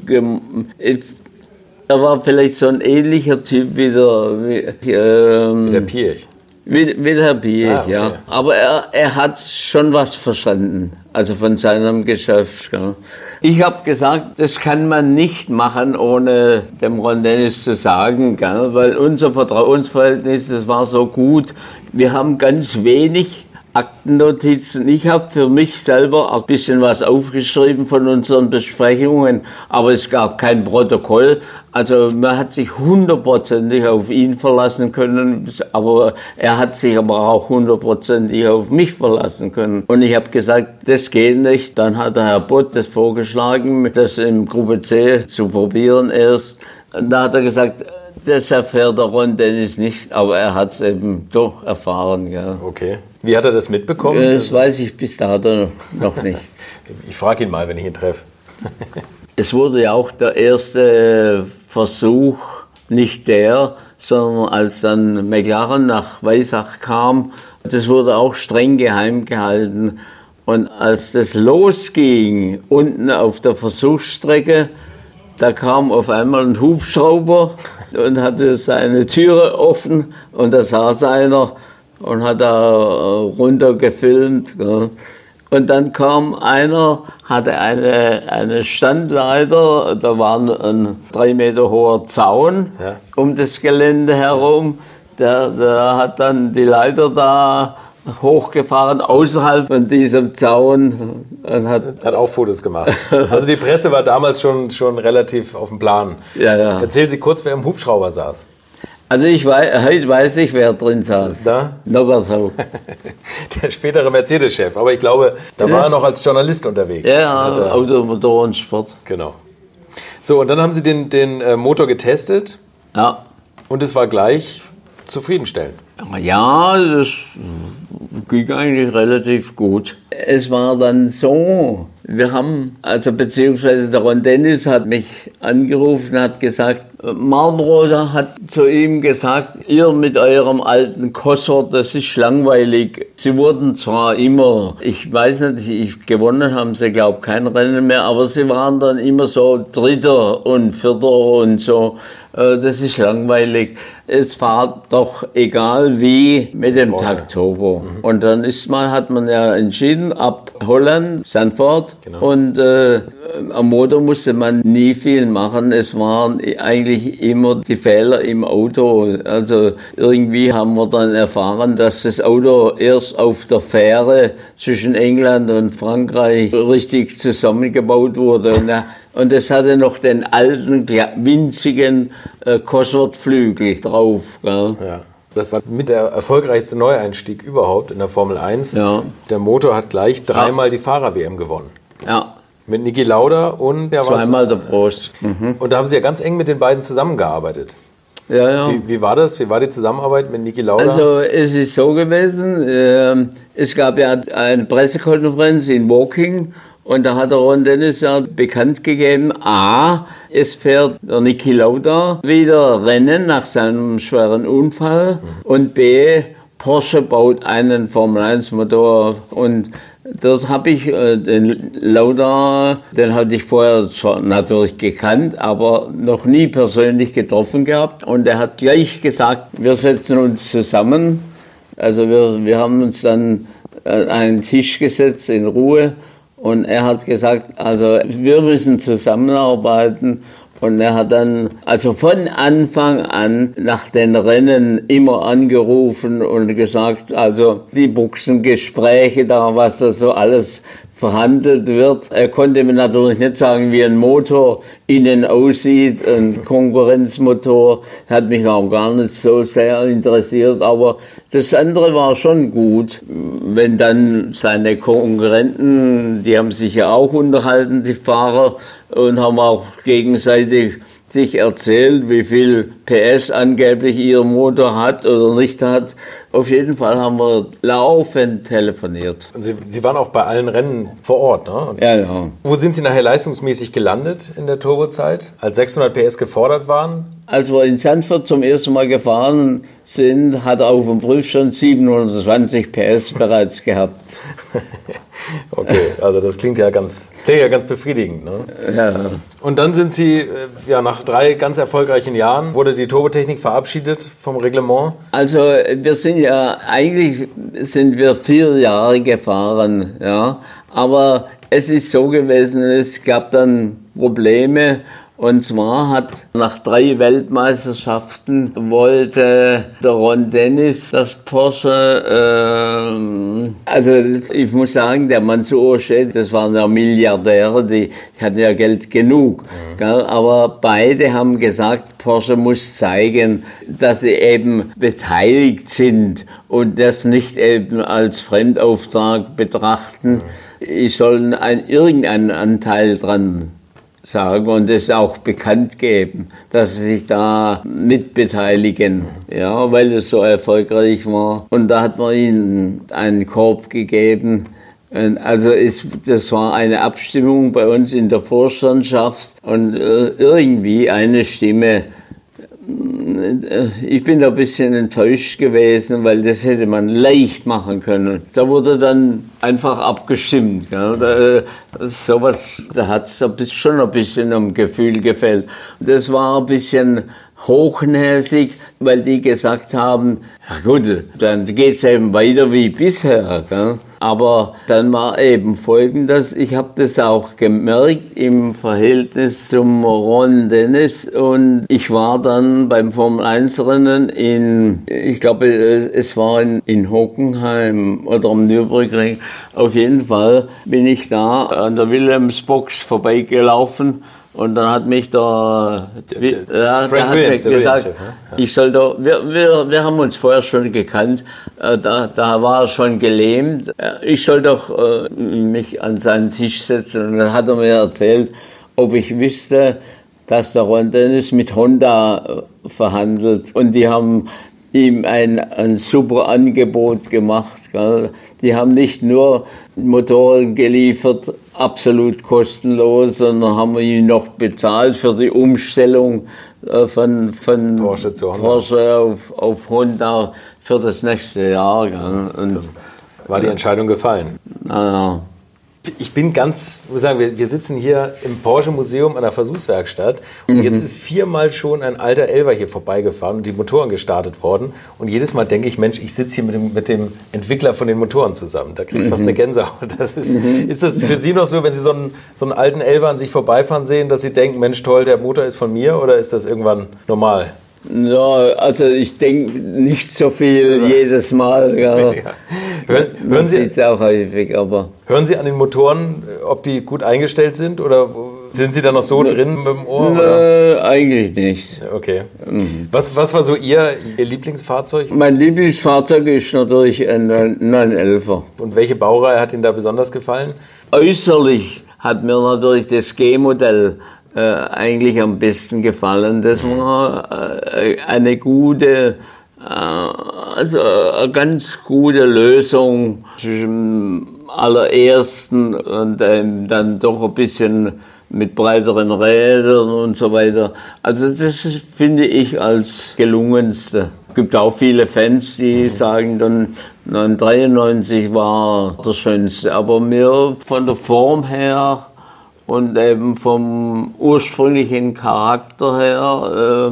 Er war vielleicht so ein ähnlicher Typ wie der, wie, ähm, der Pirch. Wie, wie der Bier, ah, okay. ja. Aber er, er hat schon was verstanden. also von seinem Geschäft. Gell. Ich habe gesagt, das kann man nicht machen, ohne dem Ron Dennis zu sagen, gell, weil unser Vertrauensverhältnis, das war so gut. Wir haben ganz wenig Aktennotizen. Ich habe für mich selber ein bisschen was aufgeschrieben von unseren Besprechungen, aber es gab kein Protokoll. Also man hat sich hundertprozentig auf ihn verlassen können, aber er hat sich aber auch hundertprozentig auf mich verlassen können. Und ich habe gesagt, das geht nicht. Dann hat der Herr Bott das vorgeschlagen, das im Gruppe C zu probieren erst. Und da hat er gesagt, das erfährt der Ron Dennis nicht, aber er hat es eben doch erfahren. Ja. Okay. Wie hat er das mitbekommen? Das weiß ich bis dato noch nicht. ich frage ihn mal, wenn ich ihn treffe. es wurde ja auch der erste Versuch, nicht der, sondern als dann McLaren nach Weissach kam, das wurde auch streng geheim gehalten. Und als das losging, unten auf der Versuchsstrecke, da kam auf einmal ein Hubschrauber und hatte seine Türe offen und da saß einer und hat da äh, runter gefilmt. Und dann kam einer, hatte eine, eine Standleiter, da war ein drei Meter hoher Zaun ja. um das Gelände herum. Der, der hat dann die Leiter da hochgefahren außerhalb von diesem Zaun und hat, hat auch Fotos gemacht. Also die Presse war damals schon, schon relativ auf dem Plan. Ja, ja. Erzählen Sie kurz, wer im Hubschrauber saß. Also ich weiß, heute weiß ich, wer drin saß. Da? Norbert Haug. Der spätere Mercedes-Chef. Aber ich glaube, da war er noch als Journalist unterwegs. Ja, Auto, Motor und Sport. Genau. So, und dann haben Sie den, den äh, Motor getestet. Ja. Und es war gleich zufriedenstellend. Ja, das ging eigentlich relativ gut. Es war dann so, wir haben, also beziehungsweise der Ron Dennis hat mich angerufen, hat gesagt, Marlboro hat zu ihm gesagt, ihr mit eurem alten Kossor, das ist langweilig. Sie wurden zwar immer, ich weiß nicht, ich, gewonnen haben sie, glaube kein Rennen mehr, aber sie waren dann immer so Dritter und Vierter und so. Äh, das ist langweilig. Es war doch egal wie mit dem Tag Turbo. Mhm. Und dann ist man, hat man ja entschieden, ab Holland, Sanford. Genau. Und äh, am Motor musste man nie viel machen. Es waren eigentlich immer die Fehler im Auto. Also irgendwie haben wir dann erfahren, dass das Auto erst auf der Fähre zwischen England und Frankreich richtig zusammengebaut wurde. Und, und es hatte noch den alten, winzigen äh, Cosworth-Flügel drauf. Gell? Ja. Das war mit der erfolgreichste Neueinstieg überhaupt in der Formel 1. Ja. Der Motor hat gleich dreimal ja. die Fahrer-WM gewonnen. Ja. Mit Niki Lauda und der war. Zweimal der Prost. Mhm. Und da haben Sie ja ganz eng mit den beiden zusammengearbeitet. Ja, ja. Wie, wie, war das? Wie war die Zusammenarbeit mit Niki Lauda? Also es ist so gewesen, äh, es gab ja eine Pressekonferenz in Woking und da hat der Ron Dennis ja bekannt gegeben, A, es fährt der Niki Lauda wieder Rennen nach seinem schweren Unfall und B, Porsche baut einen Formel 1 Motor und Dort habe ich äh, den Lauda, den hatte ich vorher zwar natürlich gekannt, aber noch nie persönlich getroffen gehabt. Und er hat gleich gesagt, wir setzen uns zusammen. Also wir, wir haben uns dann an einen Tisch gesetzt in Ruhe und er hat gesagt, also wir müssen zusammenarbeiten. Und er hat dann also von Anfang an nach den Rennen immer angerufen und gesagt, also die Buchsengespräche da, was da so alles verhandelt wird. Er konnte mir natürlich nicht sagen, wie ein Motor innen aussieht, ein Konkurrenzmotor, hat mich auch gar nicht so sehr interessiert, aber das andere war schon gut. Wenn dann seine Konkurrenten, die haben sich ja auch unterhalten, die Fahrer, und haben auch gegenseitig sich erzählt, wie viel PS angeblich ihr Motor hat oder nicht hat. Auf jeden Fall haben wir laufend telefoniert. Sie, Sie waren auch bei allen Rennen vor Ort, ne? ja, ja. Wo sind Sie nachher leistungsmäßig gelandet in der Turbozeit? Als 600 PS gefordert waren? Als wir in Sanford zum ersten Mal gefahren sind, hat er auf dem Prüf schon 720 PS bereits gehabt. okay, also das klingt ja ganz, klingt ja ganz befriedigend. Ne? Ja. Und dann sind Sie, äh, ja, nach drei ganz erfolgreichen Jahren, wurde die Turbotechnik verabschiedet vom Reglement? Also wir sind ja, eigentlich sind wir vier Jahre gefahren, ja. Aber es ist so gewesen, es gab dann Probleme und zwar hat nach drei Weltmeisterschaften wollte der Ron Dennis das Porsche, äh, also ich muss sagen, der Mansour Shed, das waren ja Milliardäre, die, die hatten ja Geld genug. Mhm. Aber beide haben gesagt, Porsche muss zeigen, dass sie eben beteiligt sind und das nicht eben als Fremdauftrag betrachten. Mhm. Ich soll ein, irgendeinen Anteil dran sagen und es auch bekannt geben, dass sie sich da mitbeteiligen, ja, weil es so erfolgreich war. Und da hat man ihnen einen Korb gegeben. Also ist, das war eine Abstimmung bei uns in der Vorstandschaft und äh, irgendwie eine Stimme ich bin da ein bisschen enttäuscht gewesen, weil das hätte man leicht machen können. Da wurde dann einfach abgestimmt. Gell? Da, sowas, da hat es schon ein bisschen am Gefühl gefällt. Das war ein bisschen hochnäsig, weil die gesagt haben, ja gut, dann geht's eben weiter wie bisher. Gell? Aber dann war eben folgendes, ich habe das auch gemerkt im Verhältnis zum Ron Dennis und ich war dann beim Formel 1 Rennen in, ich glaube es war in, in Hockenheim oder am Nürburgring, auf jeden Fall bin ich da an der Wilhelmsbox vorbeigelaufen und dann hat mich da, der, der, ja, der hat Williams, gesagt, Williams, ja. ich soll da, wir, wir, wir haben uns vorher schon gekannt, äh, da, da war er schon gelähmt. Äh, ich soll doch äh, mich an seinen Tisch setzen und dann hat er mir erzählt, ob ich wüsste, dass der Ron Dennis mit Honda verhandelt und die haben ihm ein, ein super Angebot gemacht. Gell. Die haben nicht nur Motoren geliefert, absolut kostenlos, sondern haben ihn noch bezahlt für die Umstellung äh, von, von Porsche, zu Honda. Porsche auf, auf Honda für das nächste Jahr. Und War die Entscheidung gefallen? Naja. Ich bin ganz, muss sagen, wir, wir sitzen hier im Porsche Museum an der Versuchswerkstatt und mhm. jetzt ist viermal schon ein alter Elver hier vorbeigefahren und die Motoren gestartet worden. Und jedes Mal denke ich, Mensch, ich sitze hier mit dem, mit dem Entwickler von den Motoren zusammen. Da kriege ich mhm. fast eine Gänsehaut. Das ist, mhm. ist das für Sie noch so, wenn Sie so einen, so einen alten Elver an sich vorbeifahren sehen, dass Sie denken, Mensch, toll, der Motor ist von mir oder ist das irgendwann normal? Ja, also ich denke nicht so viel ja. jedes Mal. Ja. Hören, hören Sie es auch häufig, aber hören Sie an den Motoren, ob die gut eingestellt sind oder sind Sie da noch so drin mit dem Ohr? Nö, eigentlich nicht. Okay. Mhm. Was, was war so Ihr, Ihr Lieblingsfahrzeug? Mein Lieblingsfahrzeug ist natürlich ein 911er. Und welche Baureihe hat Ihnen da besonders gefallen? Äußerlich hat mir natürlich das G-Modell äh, eigentlich am besten gefallen. Das war äh, eine gute, äh, also eine ganz gute Lösung zwischen allerersten und ähm, dann doch ein bisschen mit breiteren Rädern und so weiter. Also das finde ich als gelungenste. Es gibt auch viele Fans, die sagen dann 993 war das Schönste. Aber mir von der Form her und eben vom ursprünglichen Charakter her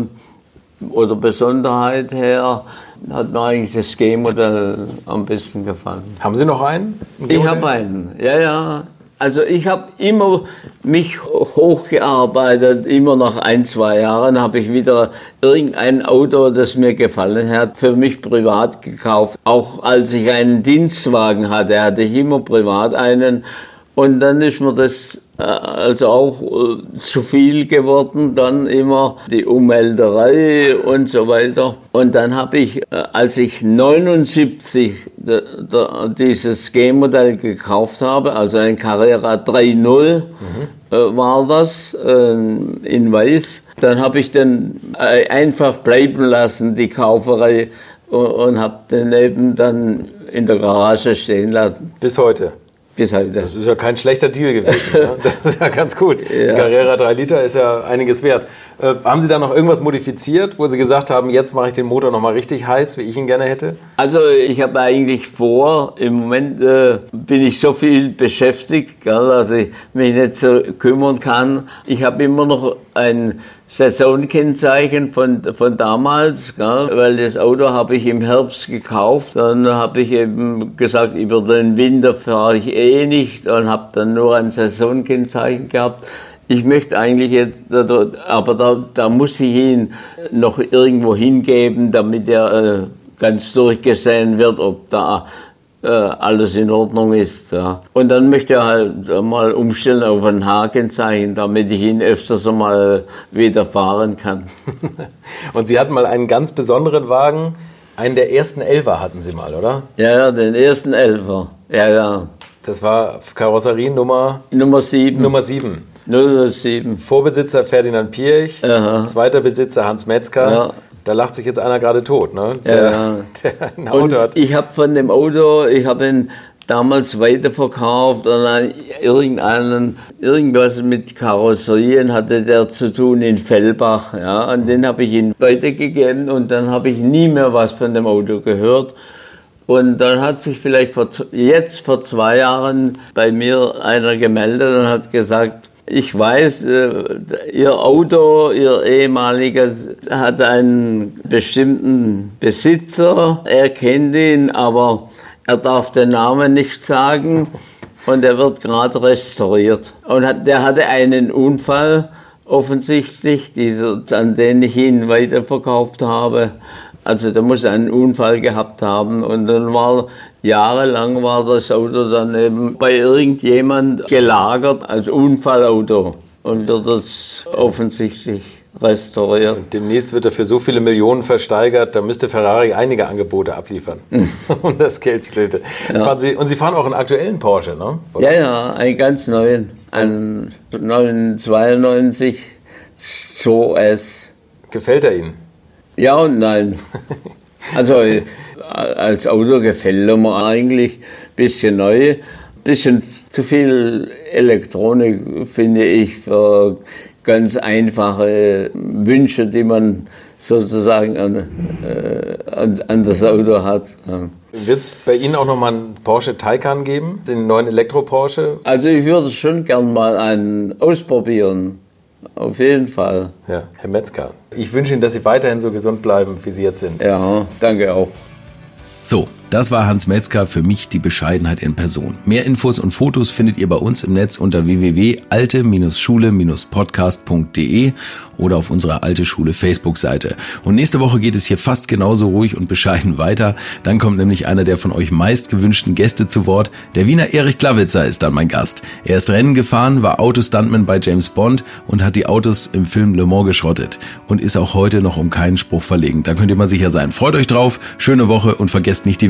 äh, oder Besonderheit her hat mir eigentlich das G-Modell am besten gefallen. Haben Sie noch einen? Ich habe einen, ja, ja. Also ich habe immer mich hochgearbeitet, immer nach ein, zwei Jahren habe ich wieder irgendein Auto, das mir gefallen hat, für mich privat gekauft. Auch als ich einen Dienstwagen hatte, hatte ich immer privat einen. Und dann ist mir das also auch äh, zu viel geworden, dann immer die Ummelderei und so weiter. Und dann habe ich, äh, als ich 79 dieses G-Modell gekauft habe, also ein Carrera 3.0 mhm. war das in Weiß, dann habe ich den einfach bleiben lassen, die Kauferei, und habe den eben dann in der Garage stehen lassen. Bis heute? Heute. Das ist ja kein schlechter Deal gewesen. ne? Das ist ja ganz gut. Ja. Carrera 3 Liter ist ja einiges wert. Äh, haben Sie da noch irgendwas modifiziert, wo Sie gesagt haben, jetzt mache ich den Motor nochmal richtig heiß, wie ich ihn gerne hätte? Also ich habe eigentlich vor, im Moment äh, bin ich so viel beschäftigt, gell, dass ich mich nicht so kümmern kann. Ich habe immer noch ein Saisonkennzeichen von, von damals, gell? weil das Auto habe ich im Herbst gekauft. Dann habe ich eben gesagt, über den Winter fahre ich eh nicht und habe dann nur ein Saisonkennzeichen gehabt. Ich möchte eigentlich jetzt, aber da, da muss ich ihn noch irgendwo hingeben, damit er äh, ganz durchgesehen wird, ob da äh, alles in Ordnung ist. Ja. Und dann möchte er halt mal umstellen auf ein Hakenzeichen, damit ich ihn öfters mal wieder fahren kann. Und Sie hatten mal einen ganz besonderen Wagen, einen der ersten Elfer hatten Sie mal, oder? Ja, ja, den ersten Elfer. Ja, ja. Das war Karosserie Nummer? Nummer 7. Nummer 7. 007. Vorbesitzer Ferdinand Pirch, Aha. zweiter Besitzer Hans Metzger. Ja. Da lacht sich jetzt einer gerade tot, ne? Ja, ja. der ein Auto Und hat. ich habe von dem Auto, ich habe ihn damals weiterverkauft und an irgendeinen, irgendwas mit Karosserien hatte der zu tun in Fellbach, ja, und den habe ich ihm weitergegeben und dann habe ich nie mehr was von dem Auto gehört. Und dann hat sich vielleicht vor, jetzt vor zwei Jahren bei mir einer gemeldet und hat gesagt, ich weiß, äh, Ihr Auto, Ihr ehemaliges, hat einen bestimmten Besitzer. Er kennt ihn, aber er darf den Namen nicht sagen. Und er wird gerade restauriert. Und hat, der hatte einen Unfall, offensichtlich, dieser, an den ich ihn weiterverkauft habe. Also der muss einen Unfall gehabt haben und dann war jahrelang war das Auto dann eben bei irgendjemand gelagert als Unfallauto und wird es offensichtlich restauriert. Demnächst wird er für so viele Millionen versteigert, da müsste Ferrari einige Angebote abliefern. Und das Geld flöte. Fahren Sie, und Sie fahren auch einen aktuellen Porsche, ne? Ja, ja, einen ganz neuen, einen 992 2S. Gefällt er Ihnen? Ja und nein. Also als Auto gefällt mir eigentlich ein bisschen neu. bisschen zu viel Elektronik, finde ich, für ganz einfache Wünsche, die man sozusagen an, äh, an, an das Auto hat. Ja. Wird es bei Ihnen auch nochmal einen Porsche Taycan geben, den neuen Elektro-Porsche? Also ich würde schon gern mal einen ausprobieren. Auf jeden Fall. Ja, Herr Metzger. Ich wünsche Ihnen, dass Sie weiterhin so gesund bleiben, wie Sie jetzt sind. Ja, danke auch. So, das war Hans Metzger, für mich die Bescheidenheit in Person. Mehr Infos und Fotos findet ihr bei uns im Netz unter www.alte-schule-podcast.de oder auf unserer Alte Schule Facebook-Seite. Und nächste Woche geht es hier fast genauso ruhig und bescheiden weiter. Dann kommt nämlich einer der von euch meist gewünschten Gäste zu Wort. Der Wiener Erich Klawitzer ist dann mein Gast. Er ist Rennen gefahren, war Autostuntman bei James Bond und hat die Autos im Film Le Mans geschrottet und ist auch heute noch um keinen Spruch verlegen. Da könnt ihr mal sicher sein. Freut euch drauf, schöne Woche und vergesst nicht die